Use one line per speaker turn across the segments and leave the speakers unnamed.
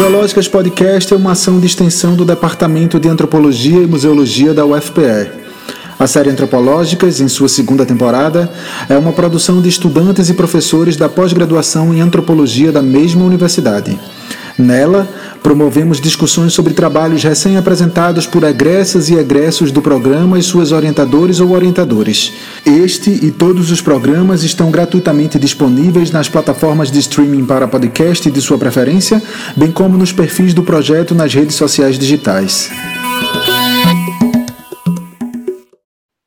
Museológicas Podcast é uma ação de extensão do Departamento de Antropologia e Museologia da UFPE. A série Antropológicas, em sua segunda temporada, é uma produção de estudantes e professores da pós-graduação em antropologia da mesma universidade. Nela, promovemos discussões sobre trabalhos recém-apresentados por egressas e egressos do programa e suas orientadores ou orientadores. Este e todos os programas estão gratuitamente disponíveis nas plataformas de streaming para podcast de sua preferência, bem como nos perfis do projeto nas redes sociais digitais.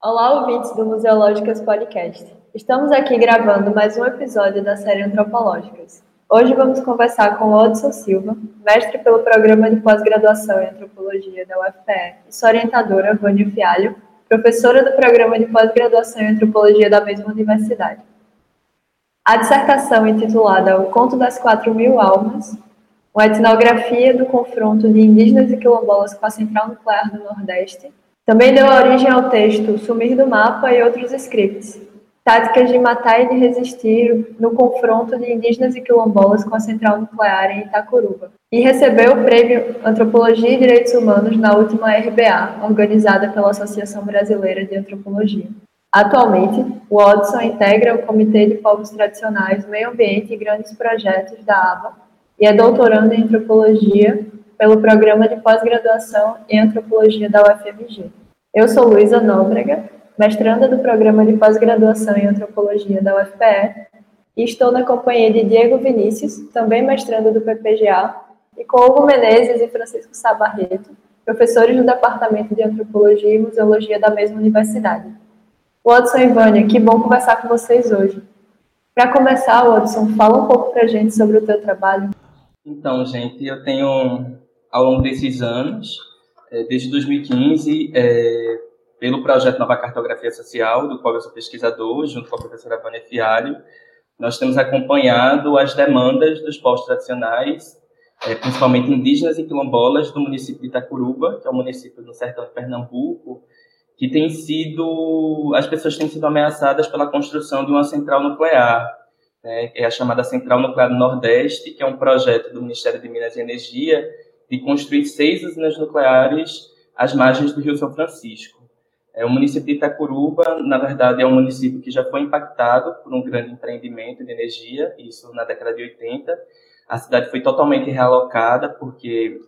Olá, ouvintes do Museológicas Podcast. Estamos aqui gravando mais um episódio da série Antropológicas. Hoje vamos conversar com Odson Silva, mestre pelo Programa de Pós-Graduação em Antropologia da UFPE, e. Sua orientadora, Vânia Fialho, professora do Programa de Pós-Graduação em Antropologia da mesma universidade. A dissertação intitulada O Conto das Quatro Mil Almas, uma etnografia do confronto de indígenas e quilombolas com a Central Nuclear do Nordeste, também deu origem ao texto Sumir do Mapa e outros scripts, táticas de matar e de resistir no confronto de indígenas e quilombolas com a central nuclear em Itacuruba. E recebeu o prêmio Antropologia e Direitos Humanos na última RBA, organizada pela Associação Brasileira de Antropologia. Atualmente, o Odson integra o Comitê de Povos Tradicionais, Meio Ambiente e Grandes Projetos da ABA e é doutorando em Antropologia pelo Programa de Pós-Graduação em Antropologia da UFMG. Eu sou Luísa Nóbrega mestranda do Programa de Pós-Graduação em Antropologia da UFPE, e estou na companhia de Diego Vinícius, também mestrando do PPGA, e com Hugo Menezes e Francisco Sabarreto, professores do Departamento de Antropologia e Museologia da mesma universidade. Watson e Vânia, que bom conversar com vocês hoje. Para começar, Watson, fala um pouco para a gente sobre o teu trabalho.
Então, gente, eu tenho, ao longo desses anos, eh, desde 2015, é, pelo projeto Nova Cartografia Social, do qual eu sou pesquisador, junto com a professora Vânia Fialho. Nós temos acompanhado as demandas dos povos tradicionais, é, principalmente indígenas e quilombolas, do município de Itacuruba, que é um município do sertão de Pernambuco, que tem sido, as pessoas têm sido ameaçadas pela construção de uma central nuclear, né, é a chamada Central Nuclear do Nordeste, que é um projeto do Ministério de Minas e Energia de construir seis usinas nucleares às margens do Rio São Francisco. É, o município de Itacuruba, na verdade, é um município que já foi impactado por um grande empreendimento de energia, isso na década de 80. A cidade foi totalmente realocada porque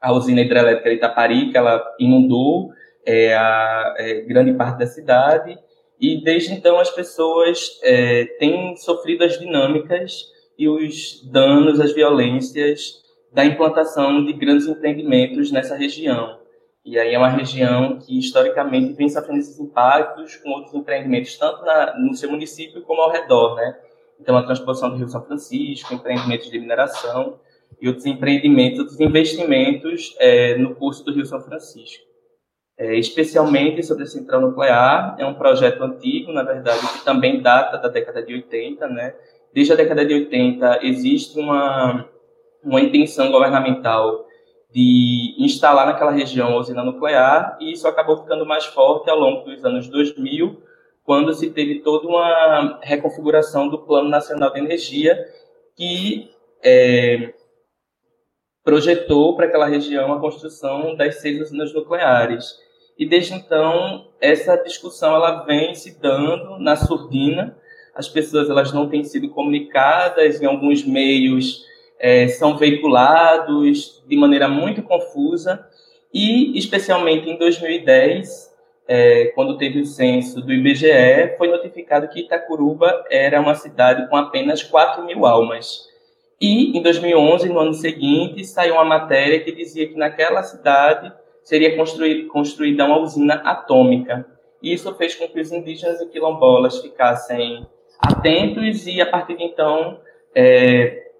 a usina hidrelétrica de Itaparica ela inundou é, a é, grande parte da cidade e desde então as pessoas é, têm sofrido as dinâmicas e os danos, as violências da implantação de grandes empreendimentos nessa região. E aí é uma região que historicamente vem sofrendo esses impactos com outros empreendimentos, tanto na, no seu município como ao redor, né? Então, a transposição do Rio São Francisco, empreendimentos de mineração e outros empreendimentos, outros investimentos é, no curso do Rio São Francisco. É, especialmente sobre a central nuclear, é um projeto antigo, na verdade, que também data da década de 80, né? Desde a década de 80 existe uma, uma intenção governamental de instalar naquela região a usina nuclear, e isso acabou ficando mais forte ao longo dos anos 2000, quando se teve toda uma reconfiguração do Plano Nacional de Energia, que é, projetou para aquela região a construção das seis usinas nucleares. E desde então, essa discussão ela vem se dando na surdina, as pessoas elas não têm sido comunicadas em alguns meios é, são veiculados de maneira muito confusa e, especialmente em 2010, é, quando teve o censo do IBGE, foi notificado que Itacuruba era uma cidade com apenas 4 mil almas. E, em 2011, no ano seguinte, saiu uma matéria que dizia que naquela cidade seria construída uma usina atômica. E isso fez com que os indígenas e quilombolas ficassem atentos e, a partir de então, é,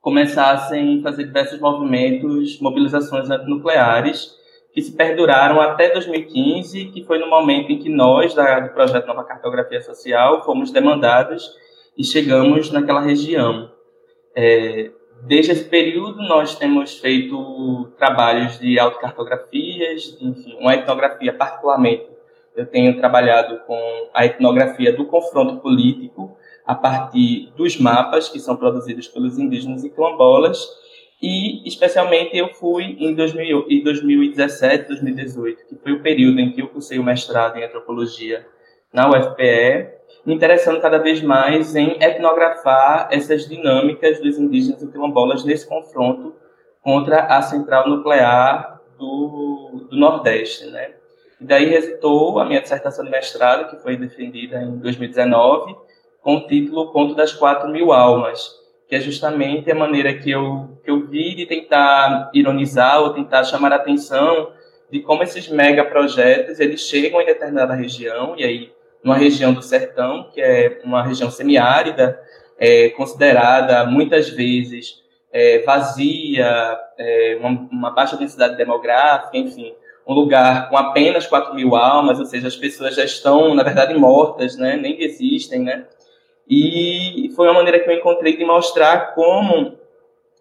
começassem a fazer diversos movimentos, mobilizações antinucleares, que se perduraram até 2015, que foi no momento em que nós, do projeto Nova Cartografia Social, fomos demandados e chegamos naquela região. É, desde esse período, nós temos feito trabalhos de autocartografias, enfim, uma etnografia particularmente. Eu tenho trabalhado com a etnografia do confronto político, a partir dos mapas que são produzidos pelos indígenas e quilombolas. e especialmente eu fui em 2000, 2017, 2018, que foi o período em que eu cursei o mestrado em antropologia na UFPE, me interessando cada vez mais em etnografar essas dinâmicas dos indígenas e quilombolas nesse confronto contra a central nuclear do, do Nordeste, né? E daí resultou a minha dissertação de mestrado, que foi defendida em 2019, com o título Conto das Quatro Mil Almas, que é justamente a maneira que eu, que eu vi de tentar ironizar ou tentar chamar a atenção de como esses megaprojetos eles chegam em determinada região, e aí numa região do sertão, que é uma região semiárida, é, considerada muitas vezes é, vazia, é, uma, uma, baixa densidade demográfica, enfim, um lugar com apenas 4 mil almas, ou seja, as pessoas já estão, na verdade, mortas, né? nem existem, né? E foi uma maneira que eu encontrei de mostrar como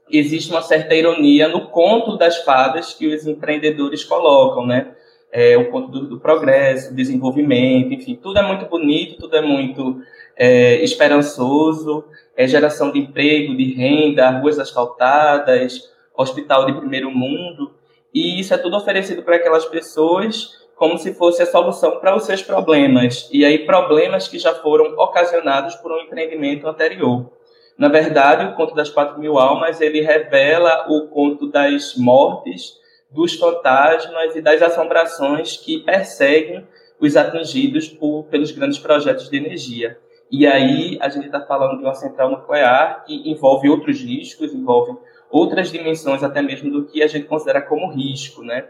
existe uma certa ironia no conto das fadas que os empreendedores colocam, né? É, o conto do, do progresso, desenvolvimento, enfim, tudo é muito bonito, tudo é muito é, esperançoso, é geração de emprego, de renda, ruas asfaltadas, hospital de primeiro mundo, e isso é tudo oferecido para aquelas pessoas como se fosse a solução para os seus problemas, e aí problemas que já foram ocasionados por um empreendimento anterior. Na verdade, o conto das quatro mil almas ele revela o conto das mortes, dos fantasmas e das assombrações que perseguem os atingidos por, pelos grandes projetos de energia. E aí a gente está falando de uma central nuclear que envolve outros riscos, envolve outras dimensões até mesmo do que a gente considera como risco, né?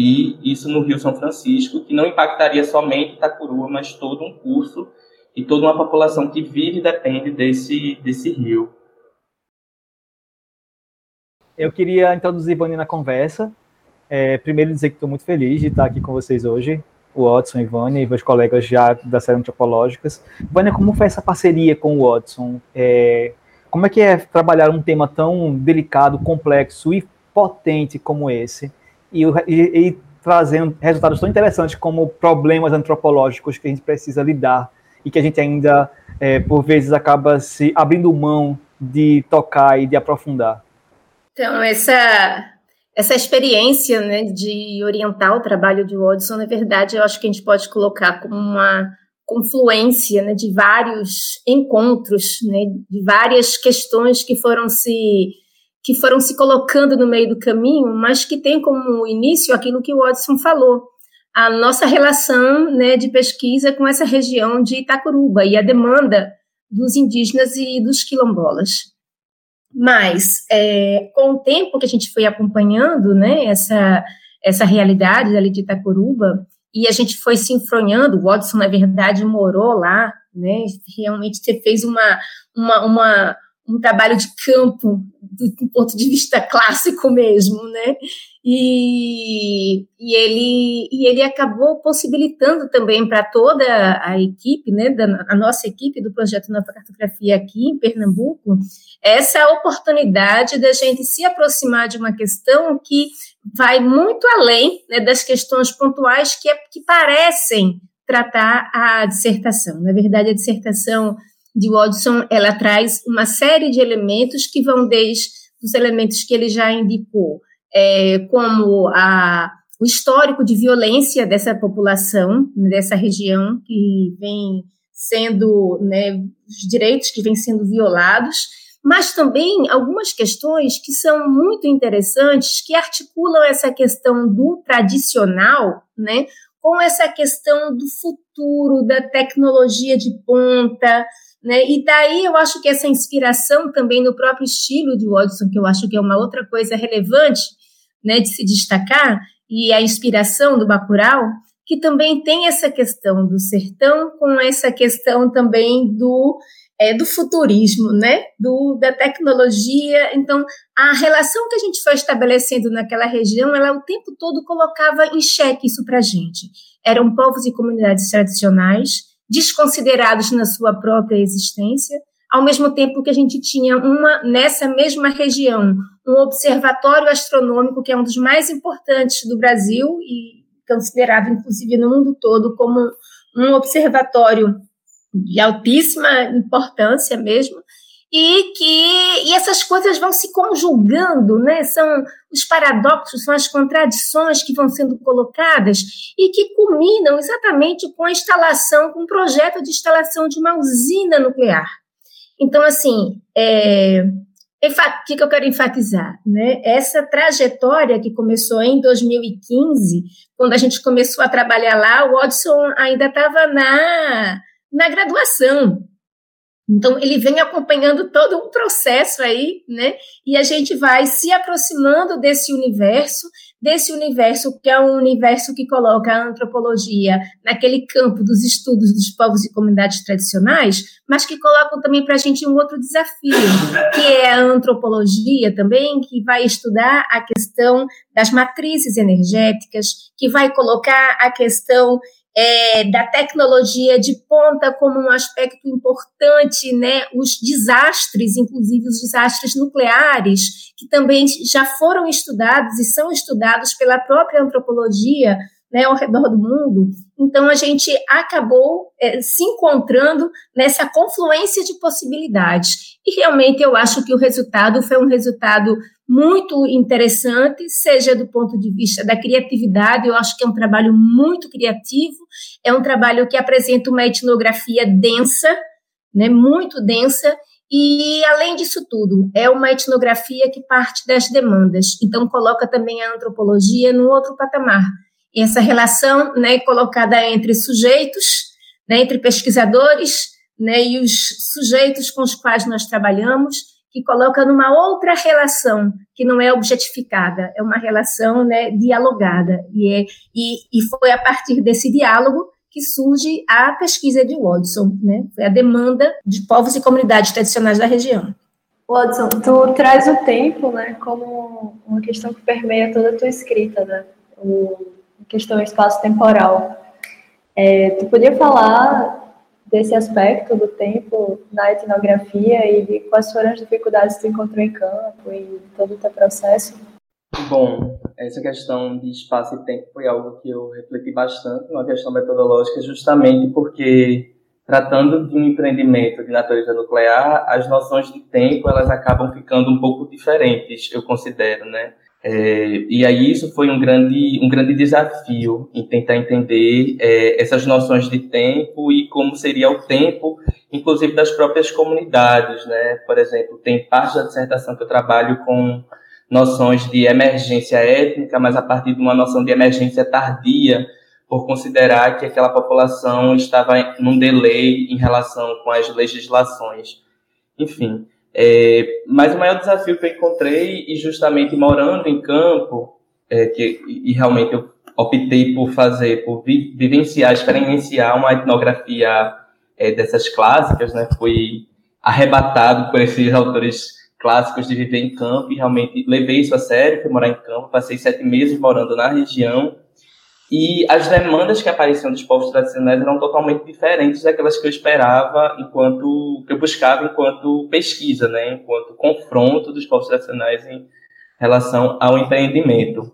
E isso no Rio São Francisco, que não impactaria somente Itacurua, mas todo um curso e toda uma população que vive e depende desse, desse rio.
Eu queria introduzir Vani na conversa. É, primeiro dizer que estou muito feliz de estar aqui com vocês hoje, o Watson e Vânia, e meus colegas já da série Antropológicas. Vânia, como foi essa parceria com o Watson? É, como é que é trabalhar um tema tão delicado, complexo e potente como esse, e, e, trazendo resultados tão interessantes como problemas antropológicos que a gente precisa lidar e que a gente ainda, é, por vezes, acaba se abrindo mão de tocar e de aprofundar.
Então, essa, essa experiência né, de orientar o trabalho de Watson, na verdade, eu acho que a gente pode colocar como uma confluência né, de vários encontros, né, de várias questões que foram se que foram se colocando no meio do caminho, mas que tem como início aquilo que o Watson falou, a nossa relação né, de pesquisa com essa região de Itacuruba e a demanda dos indígenas e dos quilombolas. Mas, é, com o tempo que a gente foi acompanhando né, essa, essa realidade ali de Itacuruba, e a gente foi se enfronhando, o Watson, na verdade, morou lá, né, realmente fez uma, uma, uma um trabalho de campo do ponto de vista clássico mesmo, né? E, e, ele, e ele acabou possibilitando também para toda a equipe, né, da, a nossa equipe do projeto Nova Cartografia aqui em Pernambuco, essa oportunidade da gente se aproximar de uma questão que vai muito além né, das questões pontuais que, é, que parecem tratar a dissertação. Na verdade, a dissertação de Watson, ela traz uma série de elementos que vão desde os elementos que ele já indicou, é, como a, o histórico de violência dessa população, dessa região, que vem sendo, né, os direitos que vêm sendo violados, mas também algumas questões que são muito interessantes, que articulam essa questão do tradicional, né, com essa questão do futuro, da tecnologia de ponta, né? E daí eu acho que essa inspiração também no próprio estilo de Watson, que eu acho que é uma outra coisa relevante né, de se destacar, e a inspiração do Bacurau, que também tem essa questão do sertão com essa questão também do, é, do futurismo, né? do, da tecnologia. Então, a relação que a gente foi estabelecendo naquela região, ela o tempo todo colocava em xeque isso para a gente. Eram povos e comunidades tradicionais, desconsiderados na sua própria existência, ao mesmo tempo que a gente tinha uma nessa mesma região um observatório astronômico que é um dos mais importantes do Brasil e considerado inclusive no mundo todo como um observatório de altíssima importância mesmo. E que e essas coisas vão se conjugando, né? São os paradoxos, são as contradições que vão sendo colocadas e que culminam exatamente com a instalação, com o projeto de instalação de uma usina nuclear. Então, assim, é, o que, que eu quero enfatizar? Né? Essa trajetória que começou em 2015, quando a gente começou a trabalhar lá, o Odson ainda estava na, na graduação. Então, ele vem acompanhando todo um processo aí, né? E a gente vai se aproximando desse universo, desse universo que é um universo que coloca a antropologia naquele campo dos estudos dos povos e comunidades tradicionais, mas que colocam também para a gente um outro desafio, que é a antropologia também, que vai estudar a questão das matrizes energéticas, que vai colocar a questão é, da tecnologia de ponta como um aspecto importante, né? Os desastres, inclusive os desastres nucleares, que também já foram estudados e são estudados pela própria antropologia né, ao redor do mundo. Então, a gente acabou é, se encontrando nessa confluência de possibilidades. E realmente eu acho que o resultado foi um resultado muito interessante, seja do ponto de vista da criatividade, eu acho que é um trabalho muito criativo, é um trabalho que apresenta uma etnografia densa, né, muito densa, e, além disso tudo, é uma etnografia que parte das demandas, então coloca também a antropologia num outro patamar. Essa relação né, colocada entre sujeitos, né, entre pesquisadores né, e os sujeitos com os quais nós trabalhamos, que coloca numa outra relação que não é objetificada, é uma relação né, dialogada. E, é, e, e foi a partir desse diálogo que surge a pesquisa de Watson, né? Foi a demanda de povos e comunidades tradicionais da região.
Watson, tu traz o tempo, né, como uma questão que permeia toda a tua escrita, né? O, a questão espaço-temporal. É, tu podia falar desse aspecto do tempo na etnografia e de quais foram as dificuldades que tu encontrou em campo e todo o teu processo?
Bom, essa questão de espaço e tempo foi algo que eu refleti bastante, uma questão metodológica, justamente porque tratando de um empreendimento de natureza nuclear, as noções de tempo elas acabam ficando um pouco diferentes, eu considero, né? É, e aí isso foi um grande, um grande desafio em tentar entender é, essas noções de tempo e como seria o tempo, inclusive das próprias comunidades, né? Por exemplo, tem parte da dissertação que eu trabalho com noções de emergência étnica, mas a partir de uma noção de emergência tardia, por considerar que aquela população estava num delay em relação com as legislações. Enfim, é, mas o maior desafio que eu encontrei, e justamente morando em campo, é, que, e realmente eu optei por fazer, por vi, vivenciar, experienciar uma etnografia é, dessas clássicas, né? Fui arrebatado por esses autores clássicos de viver em campo e realmente levei isso a sério, fui morar em campo, passei sete meses morando na região e as demandas que apareciam dos povos tradicionais eram totalmente diferentes daquelas que eu esperava enquanto que eu buscava enquanto pesquisa, né, enquanto confronto dos povos tradicionais em relação ao empreendimento.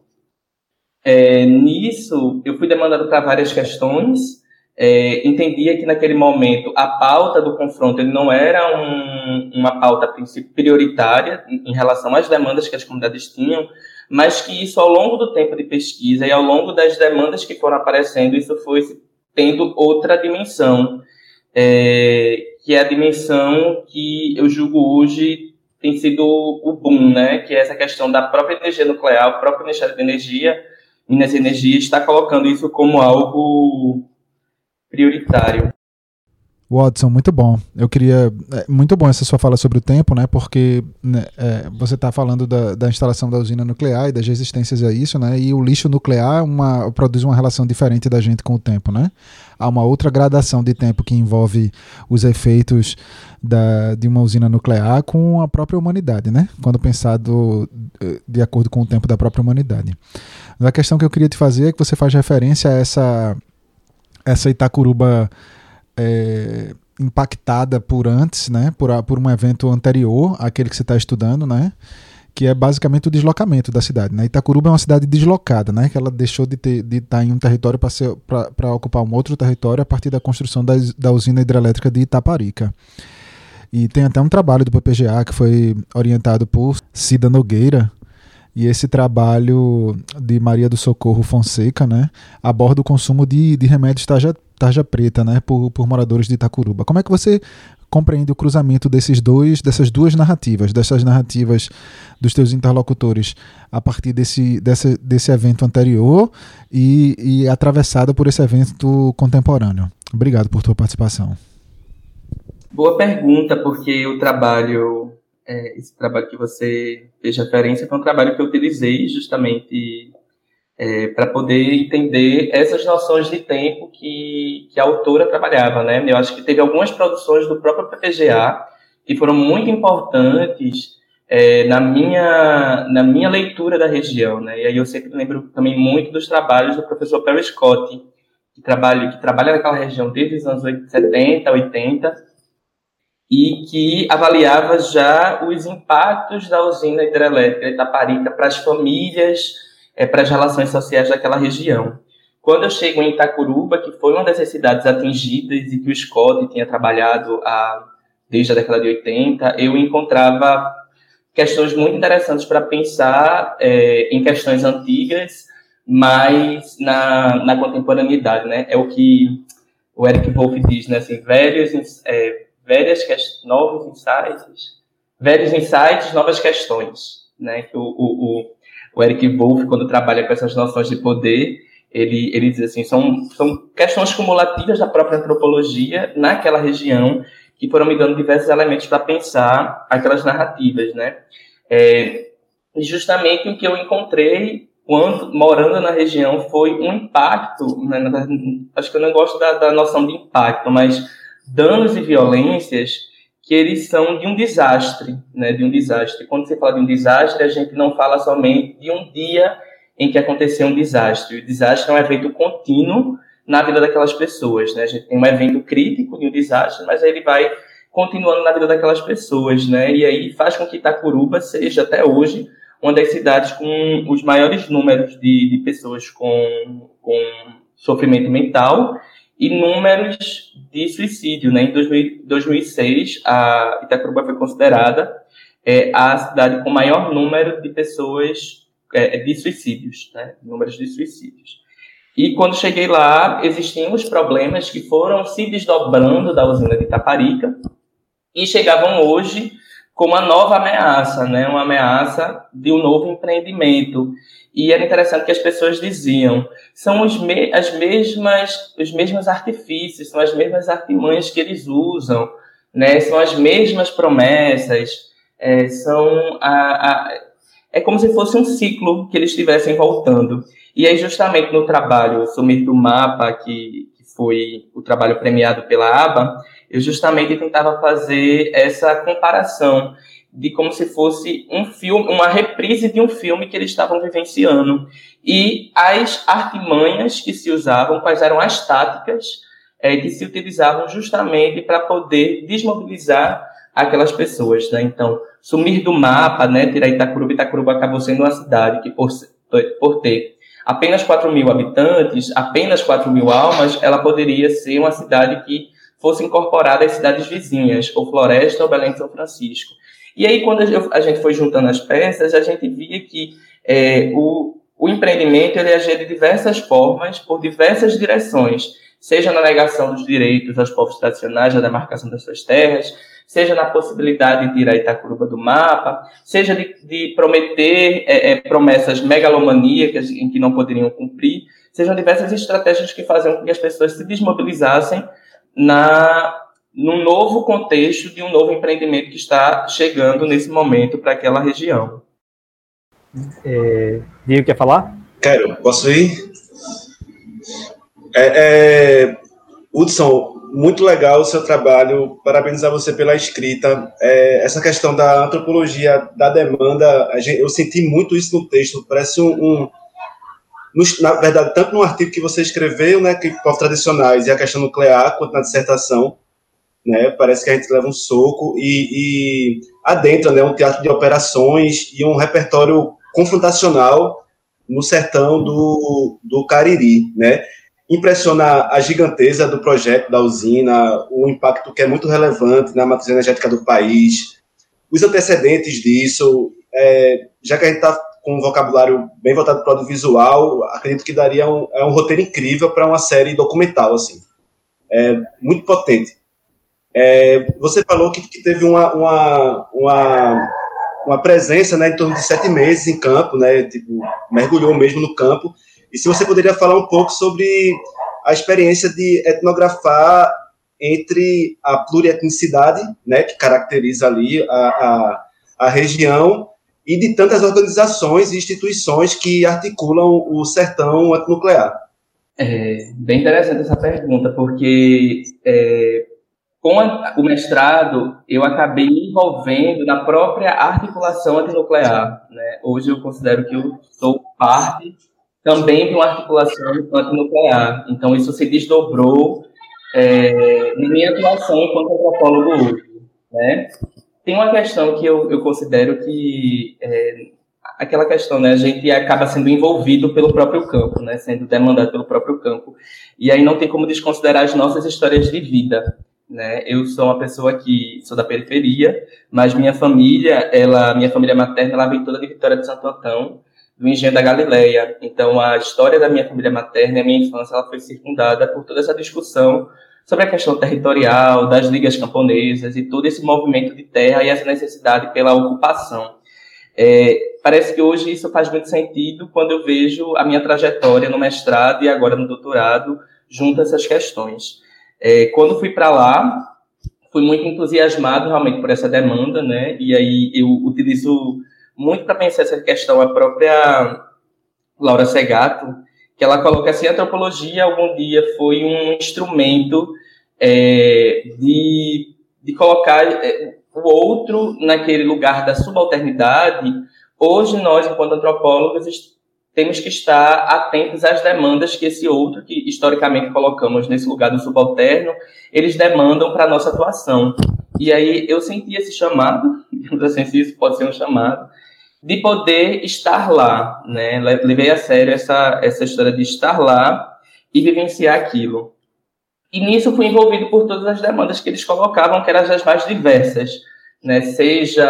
É, nisso, eu fui demandado para várias questões. É, entendia que naquele momento a pauta do confronto ele não era um, uma pauta prioritária em relação às demandas que as comunidades tinham, mas que isso ao longo do tempo de pesquisa e ao longo das demandas que foram aparecendo, isso foi tendo outra dimensão, é, que é a dimensão que eu julgo hoje tem sido o boom, né? Que é essa questão da própria energia nuclear, o próprio Ministério de Energia, Minas Energia, está colocando isso como algo prioritário.
Watson, muito bom. Eu queria. É, muito bom essa sua fala sobre o tempo, né? Porque né, é, você está falando da, da, instalação da usina nuclear e das resistências a isso, né? E o lixo nuclear uma, produz uma relação diferente da gente com o tempo, né? Há uma outra gradação de tempo que envolve os efeitos da, de uma usina nuclear com a própria humanidade, né? Quando pensado de acordo com o tempo da própria humanidade. a questão que eu queria te fazer é que você faz referência a essa, essa Itacuruba é, impactada por antes, né, por, por um evento anterior àquele que você está estudando, né, que é basicamente o deslocamento da cidade. Né? Itacuruba é uma cidade deslocada, né, que ela deixou de, ter, de estar em um território para ocupar um outro território a partir da construção da, da usina hidrelétrica de Itaparica. E tem até um trabalho do PPGA que foi orientado por Cida Nogueira, e esse trabalho de Maria do Socorro Fonseca, né, aborda o consumo de, de remédios tarja, preta, né, por, por moradores de Itacuruba. Como é que você compreende o cruzamento desses dois, dessas duas narrativas, dessas narrativas dos teus interlocutores a partir desse, desse, desse evento anterior e, e atravessada por esse evento contemporâneo? Obrigado por tua participação.
Boa pergunta, porque o trabalho é, esse trabalho que você fez referência foi um trabalho que eu utilizei justamente é, para poder entender essas noções de tempo que, que a autora trabalhava, né? Eu acho que teve algumas produções do próprio PPGA que foram muito importantes é, na minha na minha leitura da região, né? E aí eu sempre lembro também muito dos trabalhos do professor Perry Scott, que trabalha que trabalha naquela região desde os anos 70, 80 e que avaliava já os impactos da usina hidrelétrica Itaparica para as famílias, é, para as relações sociais daquela região. Quando eu chego em Itacuruba, que foi uma das cidades atingidas e que o Scott tinha trabalhado a, desde a década de 80, eu encontrava questões muito interessantes para pensar é, em questões antigas, mas na, na contemporaneidade, né? É o que o Eric Wolff diz, né? Assim, velhos, é, velhas novos insights, velhos insights, novas questões, né? Que o, o, o Eric Wolff, quando trabalha com essas noções de poder, ele, ele diz assim, são, são questões cumulativas da própria antropologia naquela região que foram me dando diversos elementos para pensar aquelas narrativas, né? É, justamente o que eu encontrei quando morando na região foi um impacto, né? acho que eu não gosto da, da noção de impacto, mas danos e violências que eles são de um desastre, né, de um desastre. Quando você fala de um desastre, a gente não fala somente de um dia em que aconteceu um desastre. O desastre é um evento contínuo na vida daquelas pessoas, né? A gente tem um evento crítico de um desastre, mas aí ele vai continuando na vida daquelas pessoas, né? E aí faz com que Itacuruba seja até hoje uma das cidades com os maiores números de, de pessoas com, com sofrimento mental e números de suicídio. Né? Em 2000, 2006, a Itacuruba foi considerada é, a cidade com maior número de pessoas é, de suicídios, né? números de suicídios. E quando cheguei lá, existiam os problemas que foram se desdobrando da usina de Itaparica e chegavam hoje com uma nova ameaça, né? uma ameaça de um novo empreendimento. E era interessante que as pessoas diziam, são os me as mesmas, os mesmos artifícios, são as mesmas artimanhas que eles usam, né? São as mesmas promessas, é, são a, a, é como se fosse um ciclo que eles estivessem voltando. E aí, justamente no trabalho Sumir do Mapa, que, que foi o trabalho premiado pela ABA, eu justamente tentava fazer essa comparação de como se fosse um filme, uma reprise de um filme que eles estavam vivenciando. E as artimanhas que se usavam, quais eram as táticas é, que se utilizavam justamente para poder desmobilizar aquelas pessoas, né? Então, sumir do mapa, né? Tirar Itacuruba, Itacuruba acabou sendo uma cidade que, por, por ter apenas 4 mil habitantes, apenas 4 mil almas, ela poderia ser uma cidade que fosse incorporada às cidades vizinhas, ou Floresta ou Belém de São Francisco. E aí, quando a gente foi juntando as peças, a gente via que é, o, o empreendimento ele agia de diversas formas, por diversas direções, seja na negação dos direitos aos povos tradicionais, na demarcação das suas terras, seja na possibilidade de tirar Itacuruba do mapa, seja de, de prometer é, é, promessas megalomaníacas em que não poderiam cumprir, sejam diversas estratégias que faziam com que as pessoas se desmobilizassem na num novo contexto de um novo empreendimento que está chegando nesse momento para aquela região.
É, Diego, quer falar?
Quero, posso ir? É, é, Hudson, muito legal o seu trabalho, parabenizar você pela escrita. É, essa questão da antropologia da demanda, gente, eu senti muito isso no texto, parece um, um na verdade, tanto no artigo que você escreveu, né, que povos tradicionais e a questão nuclear, quanto na dissertação, né? Parece que a gente leva um soco e, e adentra, né? Um teatro de operações e um repertório confrontacional no sertão do, do Cariri, né? impressiona a giganteza do projeto da usina, o impacto que é muito relevante na matriz energética do país, os antecedentes disso, é, já que a gente está com um vocabulário bem voltado para o audiovisual, acredito que daria um, é um roteiro incrível para uma série documental, assim. É muito potente. É, você falou que, que teve uma, uma, uma, uma, presença né, em torno de sete meses em campo, né, tipo, mergulhou mesmo no campo. E se você poderia falar um pouco sobre a experiência de etnografar entre a plurietnicidade, né, que caracteriza ali a, a, a região, e de tantas organizações e instituições que articulam o sertão antinuclear.
É bem interessante essa pergunta, porque é, com a, o mestrado eu acabei me envolvendo na própria articulação antinuclear. Né? Hoje eu considero que eu sou parte também de uma articulação antinuclear. Então isso se desdobrou é, na minha atuação enquanto antropólogo hoje. Né? Tem uma questão que eu, eu considero que é, aquela questão, né? A gente acaba sendo envolvido pelo próprio campo, né? Sendo demandado pelo próprio campo. E aí não tem como desconsiderar as nossas histórias de vida, né? Eu sou uma pessoa que sou da periferia, mas minha família, ela, minha família materna, ela vem toda de Vitória de Santo Antão, do Engenho da Galileia. Então a história da minha família materna a minha infância, ela foi circundada por toda essa discussão sobre a questão territorial, das ligas camponesas e todo esse movimento de terra e essa necessidade pela ocupação. É, parece que hoje isso faz muito sentido quando eu vejo a minha trajetória no mestrado e agora no doutorado junto a essas questões. É, quando fui para lá, fui muito entusiasmado realmente por essa demanda, né? E aí eu utilizo muito para pensar essa questão a própria Laura Segato, que ela coloca assim, a antropologia algum dia foi um instrumento é, de, de colocar é, o outro naquele lugar da subalternidade. Hoje, nós, enquanto antropólogos, temos que estar atentos às demandas que esse outro, que historicamente colocamos nesse lugar do subalterno, eles demandam para a nossa atuação. E aí eu senti esse chamado, digamos assim, se isso pode ser um chamado, de poder estar lá, né? Levei a sério essa, essa história de estar lá e vivenciar aquilo. E nisso fui envolvido por todas as demandas que eles colocavam, que eram as mais diversas, né? Seja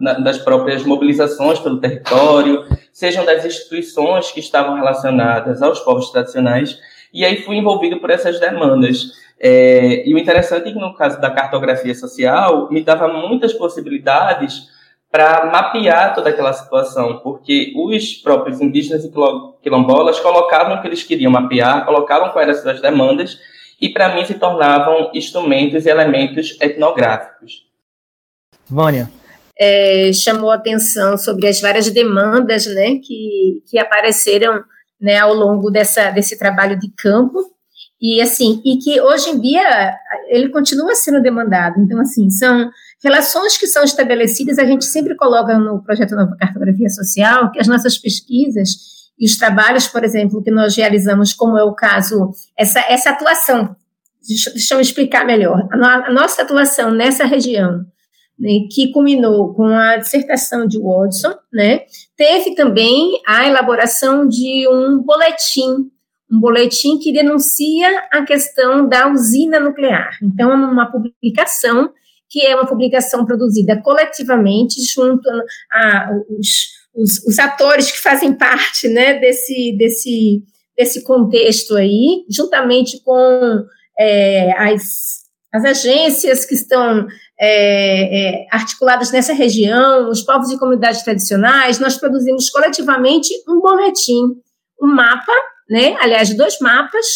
na, das próprias mobilizações pelo território, sejam das instituições que estavam relacionadas aos povos tradicionais, e aí fui envolvido por essas demandas. É, e o interessante é que no caso da cartografia social, me dava muitas possibilidades para mapear toda aquela situação, porque os próprios indígenas e quilombolas colocavam o que eles queriam mapear, colocavam quais eram as suas demandas, e para mim se tornavam instrumentos e elementos etnográficos.
Vânia.
É, chamou atenção sobre as várias demandas né, que, que apareceram né, ao longo dessa, desse trabalho de campo, e assim, e que hoje em dia ele continua sendo demandado. Então, assim, são Relações que são estabelecidas, a gente sempre coloca no projeto Nova Cartografia Social que as nossas pesquisas e os trabalhos, por exemplo, que nós realizamos, como é o caso, essa, essa atuação, deixa, eu explicar melhor, a, a nossa atuação nessa região, né, que culminou com a dissertação de Watson, né, teve também a elaboração de um boletim, um boletim que denuncia a questão da usina nuclear. Então, uma publicação que é uma publicação produzida coletivamente junto a os, os, os atores que fazem parte né, desse, desse, desse contexto aí, juntamente com é, as, as agências que estão é, é, articuladas nessa região, os povos e comunidades tradicionais, nós produzimos coletivamente um boletim, um mapa, né, aliás, dois mapas,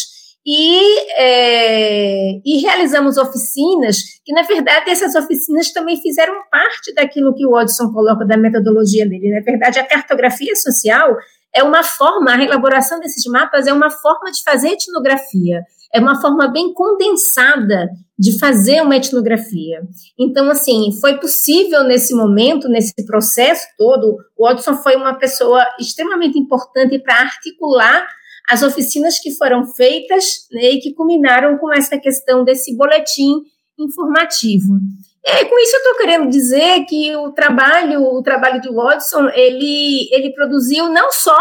e, é, e realizamos oficinas, que na verdade essas oficinas também fizeram parte daquilo que o Odson coloca da metodologia dele. Na verdade, a cartografia social é uma forma, a elaboração desses mapas é uma forma de fazer etnografia, é uma forma bem condensada de fazer uma etnografia. Então, assim, foi possível nesse momento, nesse processo todo, o Odson foi uma pessoa extremamente importante para articular as oficinas que foram feitas né, e que culminaram com essa questão desse boletim informativo. É, com isso eu estou querendo dizer que o trabalho, o trabalho de Watson, ele, ele produziu não só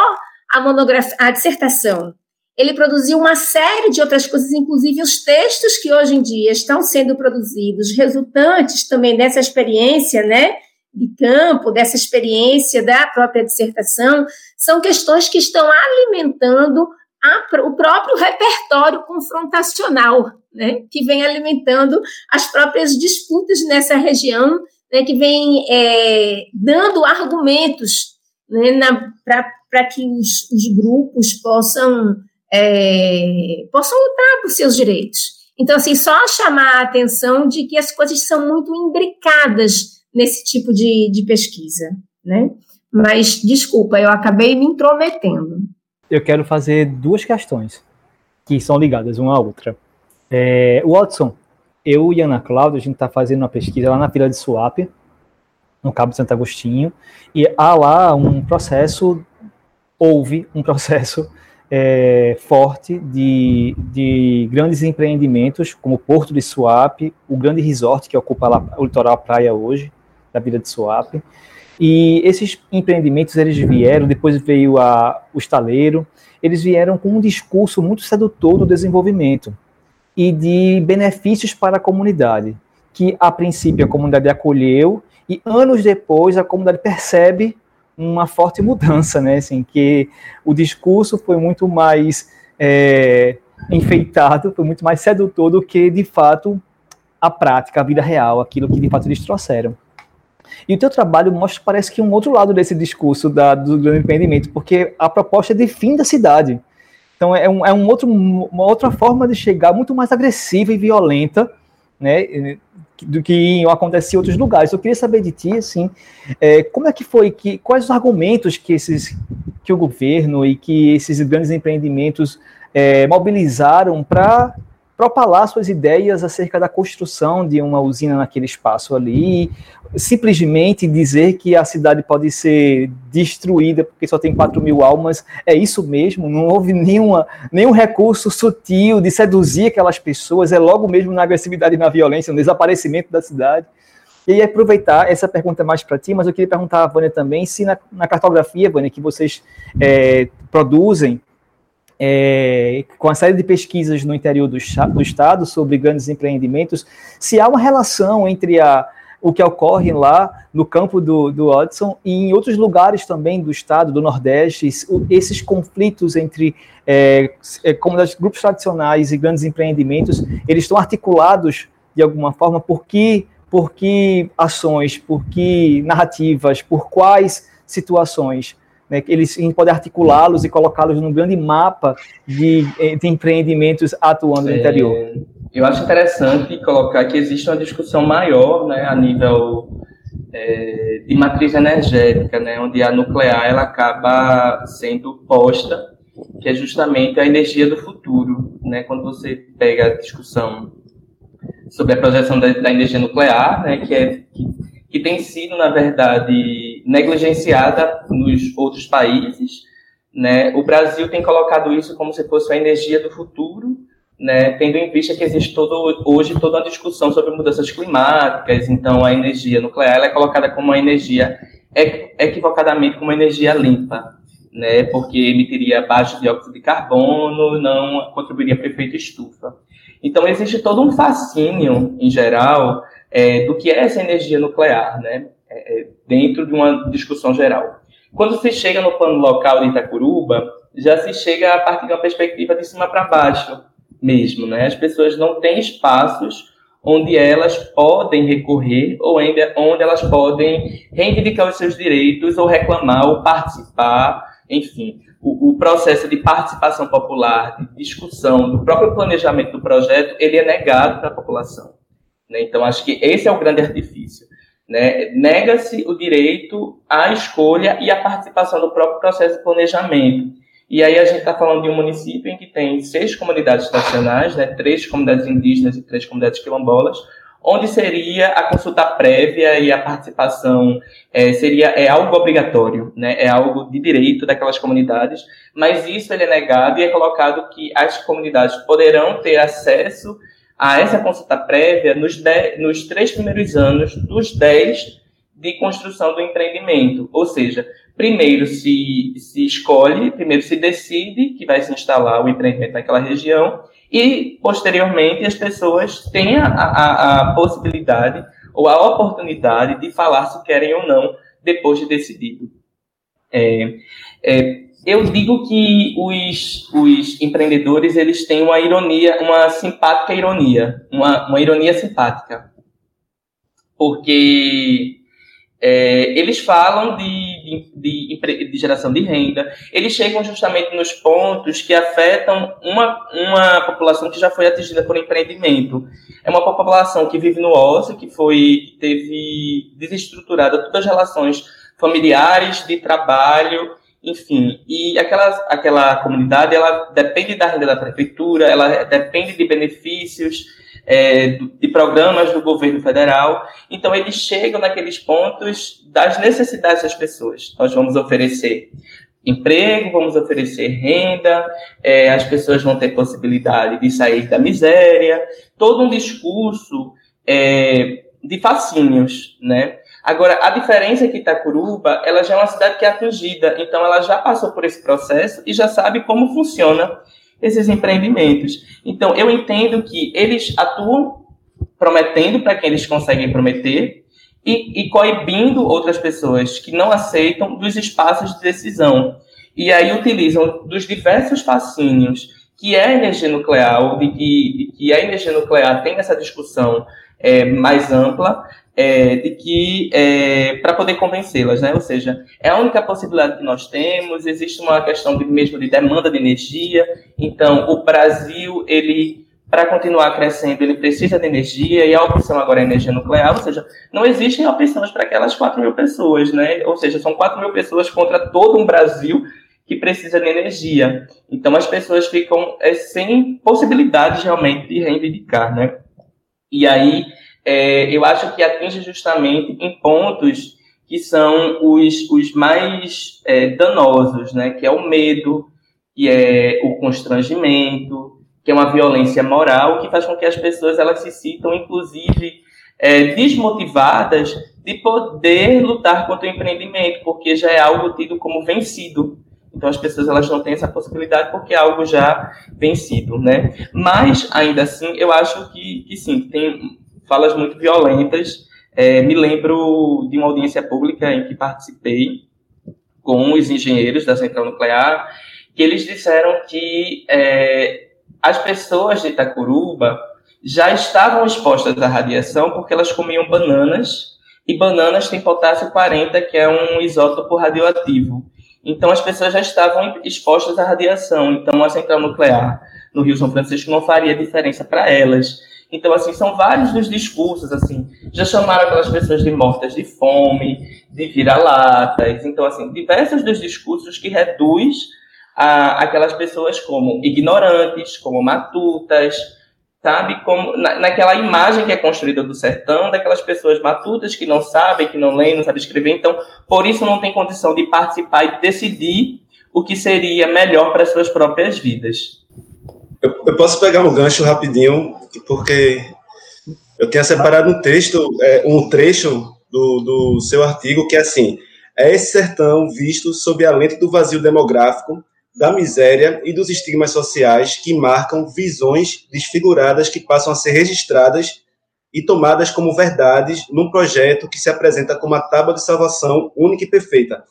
a monografia, a dissertação, ele produziu uma série de outras coisas, inclusive os textos que hoje em dia estão sendo produzidos, resultantes também dessa experiência, né, de campo, dessa experiência da própria dissertação, são questões que estão alimentando a, o próprio repertório confrontacional, né, que vem alimentando as próprias disputas nessa região, né, que vem é, dando argumentos né, para que os, os, grupos possam, é, possam lutar por seus direitos. Então, assim, só chamar a atenção de que as coisas são muito imbricadas nesse tipo de, de pesquisa, né? Mas, desculpa, eu acabei me intrometendo.
Eu quero fazer duas questões que são ligadas uma à outra. É, Watson, eu e Ana Cláudia, a gente está fazendo uma pesquisa lá na Vila de Suape, no Cabo de Santo Agostinho, e há lá um processo, houve um processo é, forte de, de grandes empreendimentos, como o Porto de Suape, o grande resort que ocupa lá o litoral praia hoje, da Vila de Suape, e esses empreendimentos, eles vieram, depois veio a, o estaleiro, eles vieram com um discurso muito sedutor do desenvolvimento e de benefícios para a comunidade, que a princípio a comunidade acolheu e anos depois a comunidade percebe uma forte mudança, né? Assim, que o discurso foi muito mais é, enfeitado, foi muito mais sedutor do que de fato a prática, a vida real, aquilo que de fato eles trouxeram. E o teu trabalho mostra, parece que um outro lado desse discurso da, do grande empreendimento, porque a proposta é de fim da cidade. Então é, um, é um outro, uma outra forma de chegar muito mais agressiva e violenta, né, do que acontecia em outros lugares. Eu queria saber de ti, assim, é, como é que foi, que, quais os argumentos que esses, que o governo e que esses grandes empreendimentos é, mobilizaram para propalar suas ideias acerca da construção de uma usina naquele espaço ali, simplesmente dizer que a cidade pode ser destruída porque só tem 4 mil almas, é isso mesmo, não houve nenhuma, nenhum recurso sutil de seduzir aquelas pessoas, é logo mesmo na agressividade e na violência, no desaparecimento da cidade. E aproveitar essa pergunta mais para ti, mas eu queria perguntar a Vânia também se na, na cartografia, Vânia, que vocês é, produzem, é, com a série de pesquisas no interior do, do, estado sobre grandes empreendimentos, se há uma relação entre a, o que ocorre lá no campo do, do Hudson e em outros lugares também do estado, do Nordeste, esses conflitos entre é, é comunidades, grupos tradicionais e grandes empreendimentos, eles estão articulados de alguma forma? Por que, por que ações, por que narrativas, por quais situações né, eles podem articulá-los e colocá-los num grande mapa de, de empreendimentos atuando no é, interior.
Eu acho interessante colocar que existe uma discussão maior né, a nível é, de matriz energética, né, onde a nuclear ela acaba sendo posta, que é justamente a energia do futuro. Né, quando você pega a discussão sobre a projeção da, da energia nuclear, né, que, é, que, que tem sido, na verdade, negligenciada nos outros países. Né? O Brasil tem colocado isso como se fosse a energia do futuro, né? tendo em vista que existe todo, hoje toda uma discussão sobre mudanças climáticas, então a energia nuclear é colocada como uma energia, equivocadamente como uma energia limpa, né? porque emitiria baixo dióxido de carbono, não contribuiria para o efeito estufa. Então existe todo um fascínio, em geral, é, do que é essa energia nuclear, né? É, é, dentro de uma discussão geral. Quando se chega no plano local de Itacuruba, já se chega a partir de uma perspectiva de cima para baixo mesmo, né? As pessoas não têm espaços onde elas podem recorrer ou ainda onde elas podem reivindicar os seus direitos ou reclamar ou participar, enfim. O, o, processo de participação popular, de discussão, do próprio planejamento do projeto, ele é negado para a população. Né? Então, acho que esse é o grande artifício. Né? Nega-se o direito à escolha e à participação do próprio processo de planejamento. E aí a gente está falando de um município em que tem seis comunidades tradicionais, né? três comunidades indígenas e três comunidades quilombolas, onde seria a consulta prévia e a participação é, seria é algo obrigatório, né? É algo de direito daquelas comunidades, mas isso ele é negado e é colocado que as comunidades poderão ter acesso a essa consulta prévia nos, nos três primeiros anos dos dez de construção do empreendimento. Ou seja, primeiro se, se escolhe, primeiro se decide que vai se instalar o empreendimento naquela região e, posteriormente, as pessoas têm a, a, a possibilidade ou a oportunidade de falar se querem ou não depois de decidido. É, é, eu digo que os, os empreendedores eles têm uma ironia, uma simpática ironia, uma, uma ironia simpática, porque é, eles falam de, de, de, de, geração de renda, eles chegam justamente nos pontos que afetam uma, uma população que já foi atingida por empreendimento. É uma população que vive no ócio, que foi teve desestruturada todas as relações familiares, de trabalho, enfim. E aquela, aquela comunidade, ela depende da renda da prefeitura, ela depende de benefícios, é, de programas do governo federal. Então, eles chegam naqueles pontos das necessidades das pessoas. Nós vamos oferecer emprego, vamos oferecer renda, é, as pessoas vão ter possibilidade de sair da miséria, todo um discurso é, de fascínios, né? Agora, a diferença é que Itacuruba, ela já é uma cidade que é atingida, então ela já passou por esse processo e já sabe como funciona esses empreendimentos. Então, eu entendo que eles atuam prometendo para quem eles conseguem prometer e, e coibindo outras pessoas que não aceitam dos espaços de decisão. E aí utilizam dos diversos fascínios que é a energia nuclear, de que, de que a energia nuclear tem essa discussão é, mais ampla, é, de que é, para poder convencê-las, né? Ou seja, é a única possibilidade que nós temos. Existe uma questão de, mesmo de demanda de energia. Então, o Brasil ele para continuar crescendo, ele precisa de energia, e a opção agora é energia nuclear, ou seja, não existem opções para aquelas 4 mil pessoas, né? Ou seja, são 4 mil pessoas contra todo um Brasil que precisa de energia. Então, as pessoas ficam é, sem possibilidades realmente de reivindicar, né? E aí, é, eu acho que atinge justamente em pontos que são os, os mais é, danosos, né? Que é o medo, que é o constrangimento, que é uma violência moral que faz com que as pessoas elas se sintam, inclusive, é, desmotivadas de poder lutar contra o empreendimento, porque já é algo tido como vencido. Então as pessoas elas não têm essa possibilidade porque é algo já vencido, né? Mas ainda assim eu acho que, que sim, tem falas muito violentas. É, me lembro de uma audiência pública em que participei com os engenheiros da central nuclear, que eles disseram que é, as pessoas de Itacuruba já estavam expostas à radiação porque elas comiam bananas e bananas têm potássio 40, que é um isótopo radioativo. Então as pessoas já estavam expostas à radiação. Então a central nuclear no Rio São Francisco não faria diferença para elas. Então, assim, são vários dos discursos, assim, já chamaram aquelas pessoas de mortas de fome, de vira-latas, então, assim, diversos dos discursos que reduz a, aquelas pessoas como ignorantes, como matutas, sabe, como na, naquela imagem que é construída do sertão, daquelas pessoas matutas que não sabem, que não leem, não sabem escrever, então, por isso não tem condição de participar e decidir o que seria melhor para as suas próprias vidas.
Eu, eu, posso pegar um gancho rapidinho, porque eu tinha separado um texto, é, um trecho do, do seu artigo que é assim: é esse sertão visto sob a lente do vazio demográfico, da miséria e dos estigmas sociais que marcam visões desfiguradas que passam a ser registradas e tomadas como verdades num projeto que se apresenta como a tábua de salvação única e perfeita.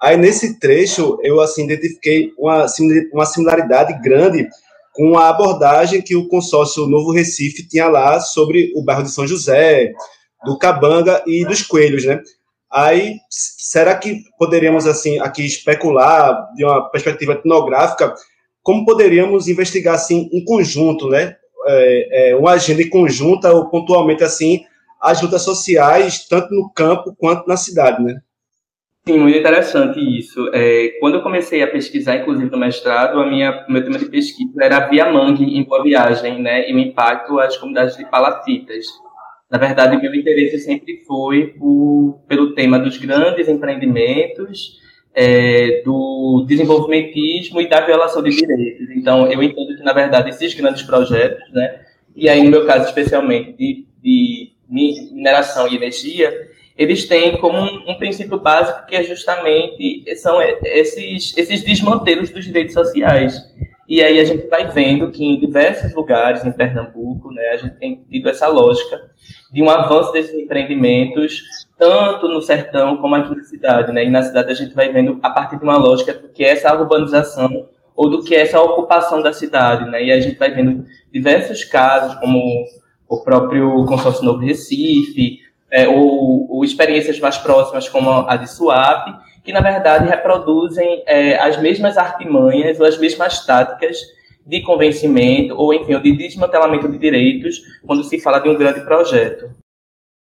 Aí, nesse trecho, eu assim identifiquei uma, uma similaridade grande com a abordagem que o consórcio Novo Recife tinha lá sobre o bairro de São José, do Cabanga e dos Coelhos, né? Aí, será que poderíamos, assim, aqui especular de uma perspectiva etnográfica, como poderíamos investigar, assim, em conjunto, né? É, é, uma agenda em conjunta ou pontualmente, assim, as lutas sociais, tanto no campo quanto na cidade, né?
Sim, muito interessante isso. É, quando eu comecei a pesquisar, inclusive no mestrado, a minha meu tema de pesquisa era a Via Mangue em Boa Viagem, né, e o impacto às comunidades de palafitas. Na verdade, meu interesse sempre foi por, pelo tema dos grandes empreendimentos, é, do desenvolvimentismo e da violação de direitos. Então, eu entendo que, na verdade, esses grandes projetos, né, e aí no meu caso especialmente de, de mineração e energia, eles têm como um, um, princípio básico que é justamente são esses, esses desmantelos dos direitos sociais. E aí a gente vai vendo que em diversos lugares em Pernambuco, né, a gente tem tido essa lógica de um avanço desses empreendimentos, tanto no sertão como aqui na cidade. Né? E na cidade a gente vai vendo a partir de uma lógica do que é essa urbanização ou do que é essa ocupação da cidade. Né? E a gente vai vendo diversos casos, como o próprio Consórcio Novo Recife, é, ou, ou, experiências mais próximas como a de Suape, que na verdade reproduzem é, as mesmas artimanhas ou as mesmas táticas de convencimento ou enfim de desmantelamento de direitos quando se fala de um grande projeto.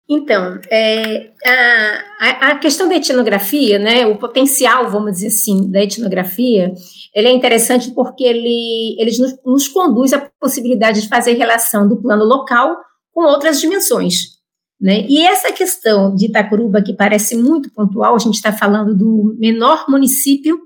Então, é, a, a, questão da etnografia, né, o potencial, vamos dizer assim, da etnografia, ele é interessante porque ele, ele nos, nos conduz à possibilidade de fazer relação do plano local com outras dimensões. Né? E essa questão de Itacuruba, que parece muito pontual, a gente está falando do menor município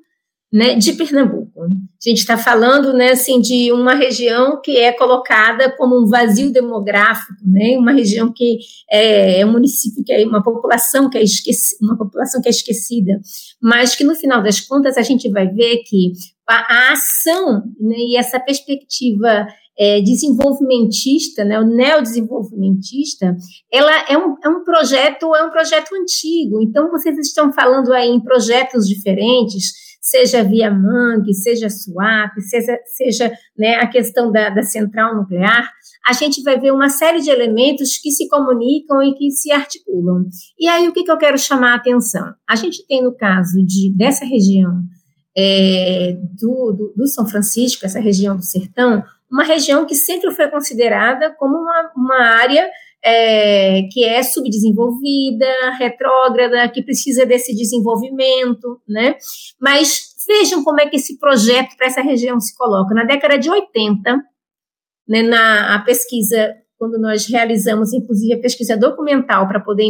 né, de Pernambuco. A gente está falando né, assim, de uma região que é colocada como um vazio demográfico, né, uma região que é, é um município que é uma população que é esquecida, uma população que é esquecida, mas que no final das contas a gente vai ver que a, a ação né, e essa perspectiva é, desenvolvimentista, né, o neodesenvolvimentista, ela é um, é um projeto, é um projeto antigo. Então, vocês estão falando aí em projetos diferentes, seja via Mangue, seja SWAP, seja, seja né, a questão da, da central nuclear, a gente vai ver uma série de elementos que se comunicam e que se articulam. E aí, o que, que eu quero chamar a atenção? A gente tem, no caso de, dessa região é, do, do, do São Francisco, essa região do sertão, uma região que sempre foi considerada como uma, uma área é, que é subdesenvolvida, retrógrada, que precisa desse desenvolvimento, né? Mas vejam como é que esse projeto para essa região se coloca. Na década de 80, né, na pesquisa, quando nós realizamos, inclusive, a pesquisa documental para poder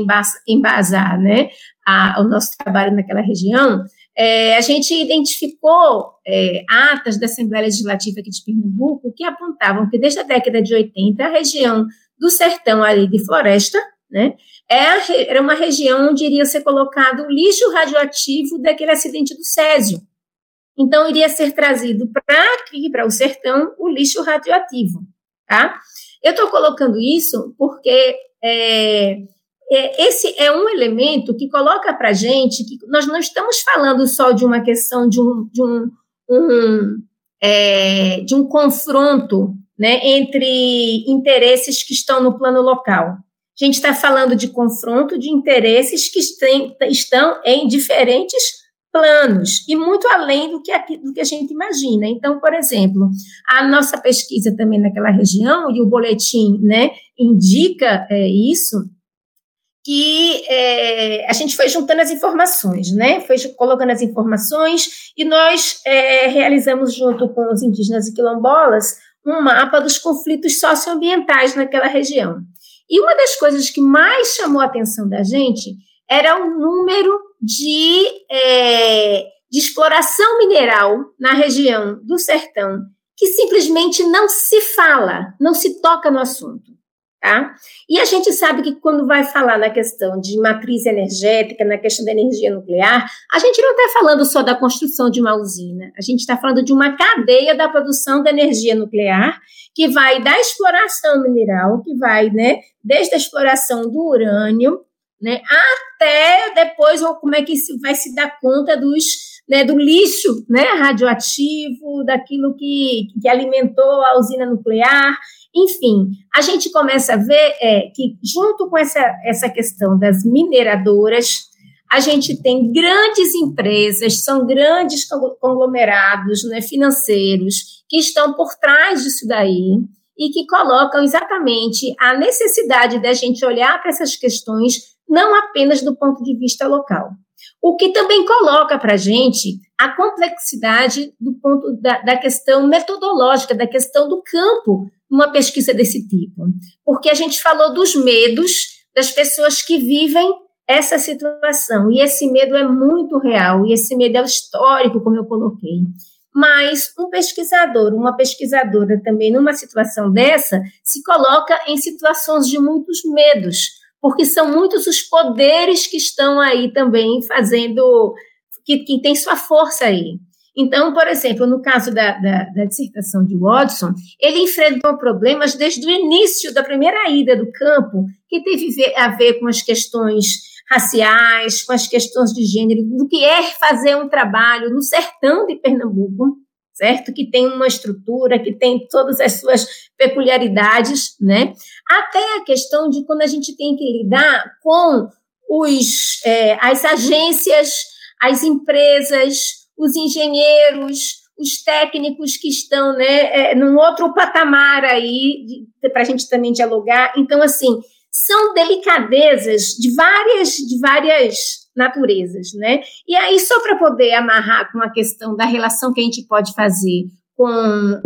embasar né, a, o nosso trabalho naquela região, é, a gente identificou é, atas da Assembleia Legislativa aqui de Pernambuco que apontavam que desde a década de 80 a região do sertão ali de floresta, né, é era uma região onde iria ser colocado o lixo radioativo daquele acidente do Césio. Então, iria ser trazido para aqui, para o sertão, o lixo radioativo. Tá? Eu estou colocando isso porque é, é, esse é um elemento que coloca para a gente que nós não estamos falando só de uma questão de um, de um, um é, de um confronto né, entre interesses que estão no plano local. A gente está falando de confronto de interesses que estão em diferentes planos e muito além do que, a, do que a gente imagina. Então, por exemplo, a nossa pesquisa também naquela região e o boletim né, indica é, isso, que é, a gente foi juntando as informações, né? Foi colocando as informações e nós é, realizamos junto com os indígenas e quilombolas um mapa dos conflitos socioambientais naquela região. E uma das coisas que mais chamou a atenção da gente era o número de, é, de exploração mineral na região do sertão, que simplesmente não se fala, não se toca no assunto. Tá? E a gente sabe que quando vai falar na questão de matriz energética, na questão da energia nuclear, a gente não está falando só da construção de uma usina, a gente está falando de uma cadeia da produção da energia nuclear, que vai da exploração mineral, que vai né, desde a exploração do urânio, né, até depois como é que vai se dar conta dos, né, do lixo né, radioativo, daquilo que, que alimentou a usina nuclear. Enfim, a gente começa a ver é, que, junto com essa, essa questão das mineradoras, a gente tem grandes empresas, são grandes conglomerados né, financeiros que estão por trás disso daí e que colocam exatamente a necessidade da gente olhar para essas questões não apenas do ponto de vista local. O que também coloca para a gente a complexidade do ponto da, da questão metodológica, da questão do campo uma pesquisa desse tipo? Porque a gente falou dos medos das pessoas que vivem essa situação, e esse medo é muito real, e esse medo é histórico, como eu coloquei. Mas um pesquisador, uma pesquisadora também, numa situação dessa, se coloca em situações de muitos medos, porque são muitos os poderes que estão aí também fazendo, que, que tem sua força aí. Então, por exemplo, no caso da, da, da, dissertação de Watson, ele enfrentou problemas desde o início da primeira ida do campo, que teve a ver com as questões raciais, com as questões de gênero, do que é fazer um trabalho no sertão de Pernambuco, certo? Que tem uma estrutura, que tem todas as suas peculiaridades, né? Até a questão de quando a gente tem que lidar com os, é, as agências, as empresas, os engenheiros, os técnicos que estão né, é, num outro patamar aí, para a gente também dialogar. Então, assim, são delicadezas de várias, de várias naturezas, né? E aí, só para poder amarrar com a questão da relação que a gente pode fazer com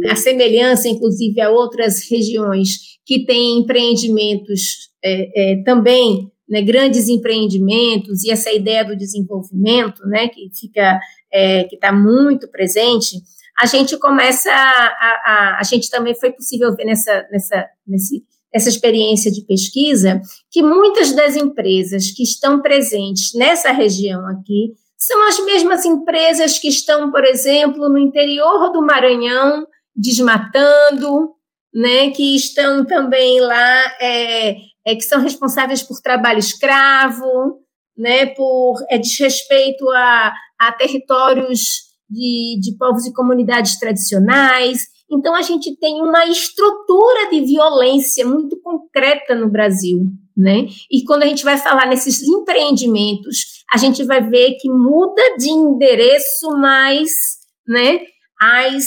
a semelhança, inclusive, a outras regiões que têm empreendimentos é, é, também, né, grandes empreendimentos, e essa ideia do desenvolvimento, né, que fica é, que está muito presente, a gente começa a, a, a, gente também foi possível ver nessa, nessa, nesse, essa experiência de pesquisa que muitas das empresas que estão presentes nessa região aqui são as mesmas empresas que estão, por exemplo, no interior do Maranhão, desmatando, né, que estão também lá, é, é, que são responsáveis por trabalho escravo, né, por é, desrespeito a, a territórios de, de povos e comunidades tradicionais. Então, a gente tem uma estrutura de violência muito concreta no Brasil. Né? E quando a gente vai falar nesses empreendimentos, a gente vai ver que muda de endereço, mas né, as,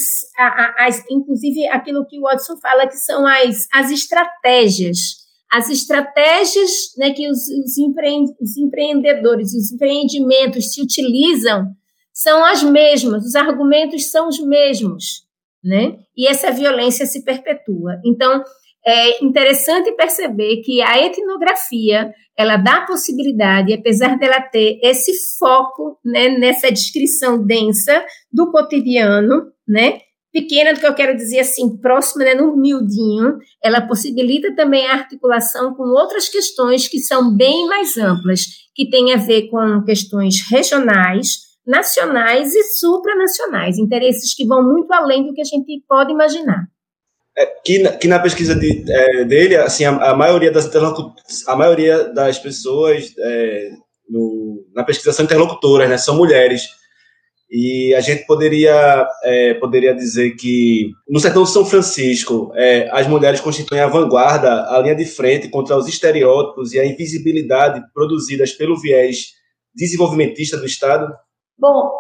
as, inclusive aquilo que o Watson fala que são as, as estratégias as estratégias né, que os, os, empre, os empreendedores, os empreendimentos se utilizam são as mesmas, os argumentos são os mesmos, né? E essa violência se perpetua. Então, é interessante perceber que a etnografia ela dá possibilidade, apesar dela ter esse foco né, nessa descrição densa do cotidiano, né, pequena do que eu quero dizer assim, próxima, né, no miudinho, ela possibilita também a articulação com outras questões que são bem mais amplas, que têm a ver com questões regionais, nacionais e supranacionais, interesses que vão muito além do que a gente pode imaginar.
É, que, na, que na pesquisa de, é, dele, assim, a, a, maioria das a maioria das pessoas é, no, na pesquisa são interlocutoras, né, são mulheres. E a gente poderia, é, poderia dizer que no sertão de São Francisco, é, as mulheres constituem a vanguarda, a linha de frente contra os estereótipos e a invisibilidade produzidas pelo viés desenvolvimentista do Estado?
Bom,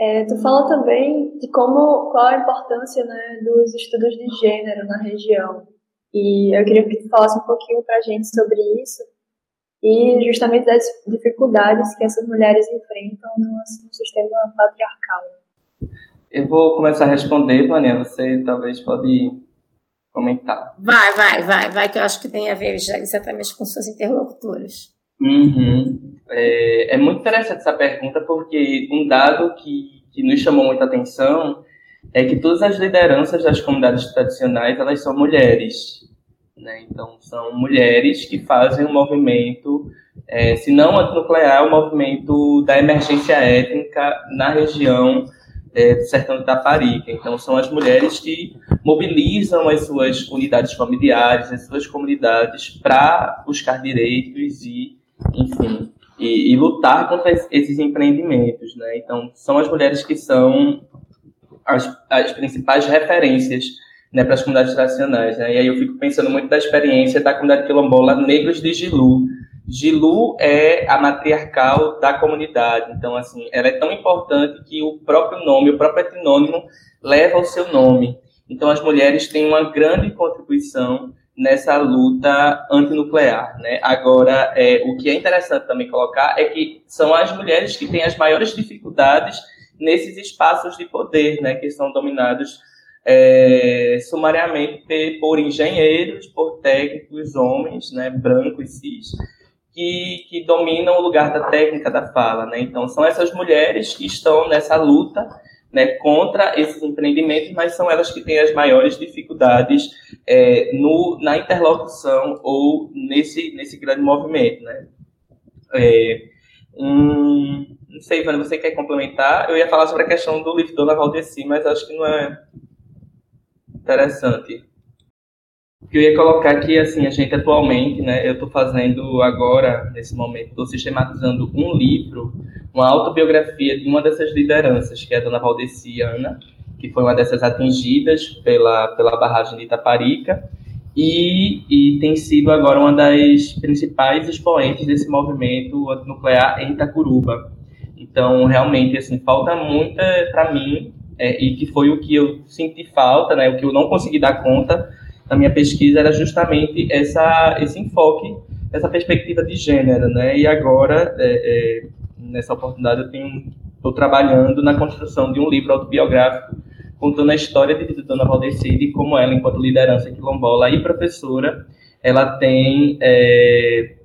é, tu fala também de como qual a importância né, dos estudos de gênero na região. E eu queria que tu falasse um pouquinho para a gente sobre isso e justamente das dificuldades que essas mulheres enfrentam no, no sistema patriarcal.
Eu vou começar a responder, Vânia, você talvez pode comentar.
Vai, vai, vai, vai, que eu acho que tem a ver já exatamente com suas interlocutoras.
Uhum. É, é, muito interessante essa pergunta, porque um dado que, que nos chamou muita atenção é que todas as lideranças das comunidades tradicionais, elas são mulheres. Né? Então, são mulheres que fazem um movimento, é, se não antinuclear, o um movimento da emergência étnica na região é, do sertão de Taparica. Então, são as mulheres que mobilizam as suas unidades familiares, as suas comunidades para buscar direitos e, enfim, e, e, lutar contra esses empreendimentos. Né? Então, são as mulheres que são as, as principais referências né, para as comunidades tradicionais. Né? E aí eu fico pensando muito da experiência da comunidade quilombola Negros de Gilu. Gilu é a matriarcal da comunidade, então assim, ela é tão importante que o próprio nome, o próprio etnônimo leva o seu nome. Então as mulheres têm uma grande contribuição nessa luta antinuclear, né? Agora, é, o que é interessante também colocar é que são as mulheres que têm as maiores dificuldades nesses espaços de poder, né, que são dominados é, sumariamente por engenheiros, por técnicos, homens, né, brancos, cis, que, que dominam o lugar da técnica da fala. Né? Então, são essas mulheres que estão nessa luta né, contra esses empreendimentos, mas são elas que têm as maiores dificuldades é, no, na interlocução ou nesse, nesse grande movimento, né? É, não sei, Ivana, você quer complementar? Eu ia falar sobre a questão do livro Dona Valdeci, mas acho que não é interessante. Que eu ia colocar aqui, assim, a gente atualmente, né, eu estou fazendo agora, nesse momento, estou sistematizando um livro, uma autobiografia de uma dessas lideranças, que é a Dona Valdeci Ana, que foi uma dessas atingidas pela, pela barragem de Itaparica, e, e tem sido agora uma das principais expoentes desse movimento antinuclear em Itacuruba. Então, realmente, assim, falta muita para mim, é, e que foi o que eu senti falta, né, o que eu não consegui dar conta na minha pesquisa, era justamente essa, esse enfoque, essa perspectiva de gênero, né, e agora, é, é, nessa oportunidade, eu estou trabalhando na construção de um livro autobiográfico contando a história de Dona Valdecide e como ela, enquanto liderança quilombola e professora, ela tem é,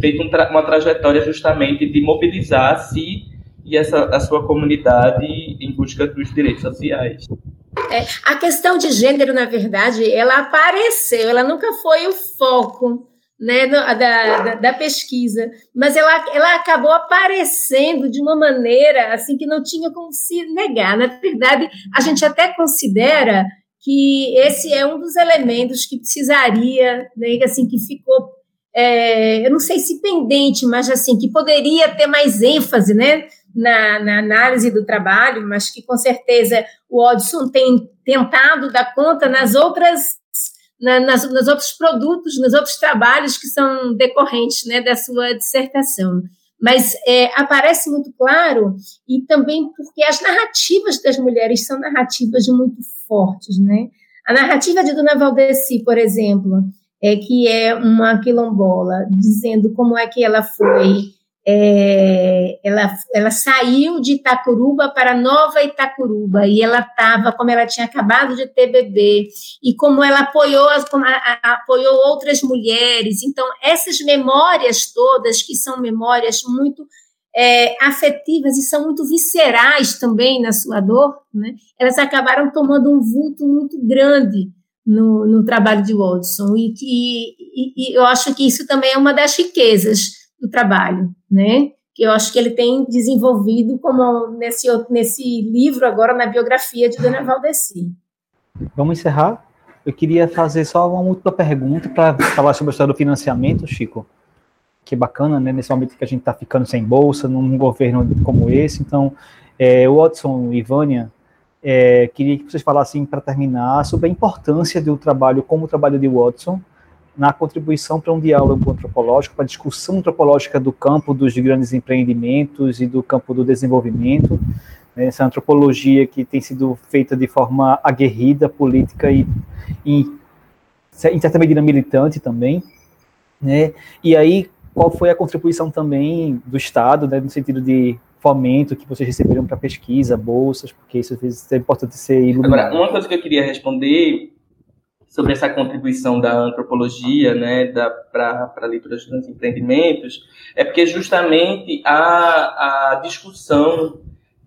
feito um tra uma trajetória justamente de mobilizar-se e essa, a sua comunidade em busca dos direitos sociais.
É, a questão de gênero, na verdade, ela apareceu, ela nunca foi o foco né, da, da, da, pesquisa, mas ela, ela acabou aparecendo de uma maneira assim que não tinha como se negar. Na verdade, a gente até considera que esse é um dos elementos que precisaria, né, assim, que ficou, é, eu não sei se pendente, mas assim, que poderia ter mais ênfase, né, na, na, análise do trabalho, mas que com certeza o Odson tem tentado dar conta nas outras na, nas, nos outros produtos, nos outros trabalhos que são decorrentes né, da sua dissertação. Mas é, aparece muito claro, e também porque as narrativas das mulheres são narrativas muito fortes. Né? A narrativa de Dona Valdeci, por exemplo, é que é uma quilombola, dizendo como é que ela foi é, ela, ela saiu de Itacuruba para Nova Itacuruba e ela estava, como ela tinha acabado de ter bebê, e como ela apoiou, a, a, apoiou outras mulheres. Então, essas memórias todas, que são memórias muito é, afetivas e são muito viscerais também na sua dor, né? elas acabaram tomando um vulto muito grande no, no trabalho de Watson. E, e, e eu acho que isso também é uma das riquezas do trabalho, né? Que eu acho que ele tem desenvolvido como nesse, nesse livro agora na biografia de Dona Valdeci.
Vamos encerrar. Eu queria fazer só uma última pergunta para falar sobre a história do financiamento, Chico. Que bacana, né? Nesse momento que a gente está ficando sem bolsa, num governo como esse. Então, é, Watson e Vânia, é, queria que vocês falassem para terminar sobre a importância do trabalho como o trabalho de Watson na contribuição para um diálogo antropológico, para a discussão antropológica do campo dos grandes empreendimentos e do campo do desenvolvimento. Essa antropologia que tem sido feita de forma aguerrida, política e, e em certa medida militante também. Né? E aí, qual foi a contribuição também do Estado, né, no sentido de fomento que vocês receberam para pesquisa, bolsas, porque isso é importante ser iluminado.
Agora, uma coisa que eu queria responder sobre essa contribuição da antropologia né, para a leitura dos empreendimentos, é porque justamente a, a discussão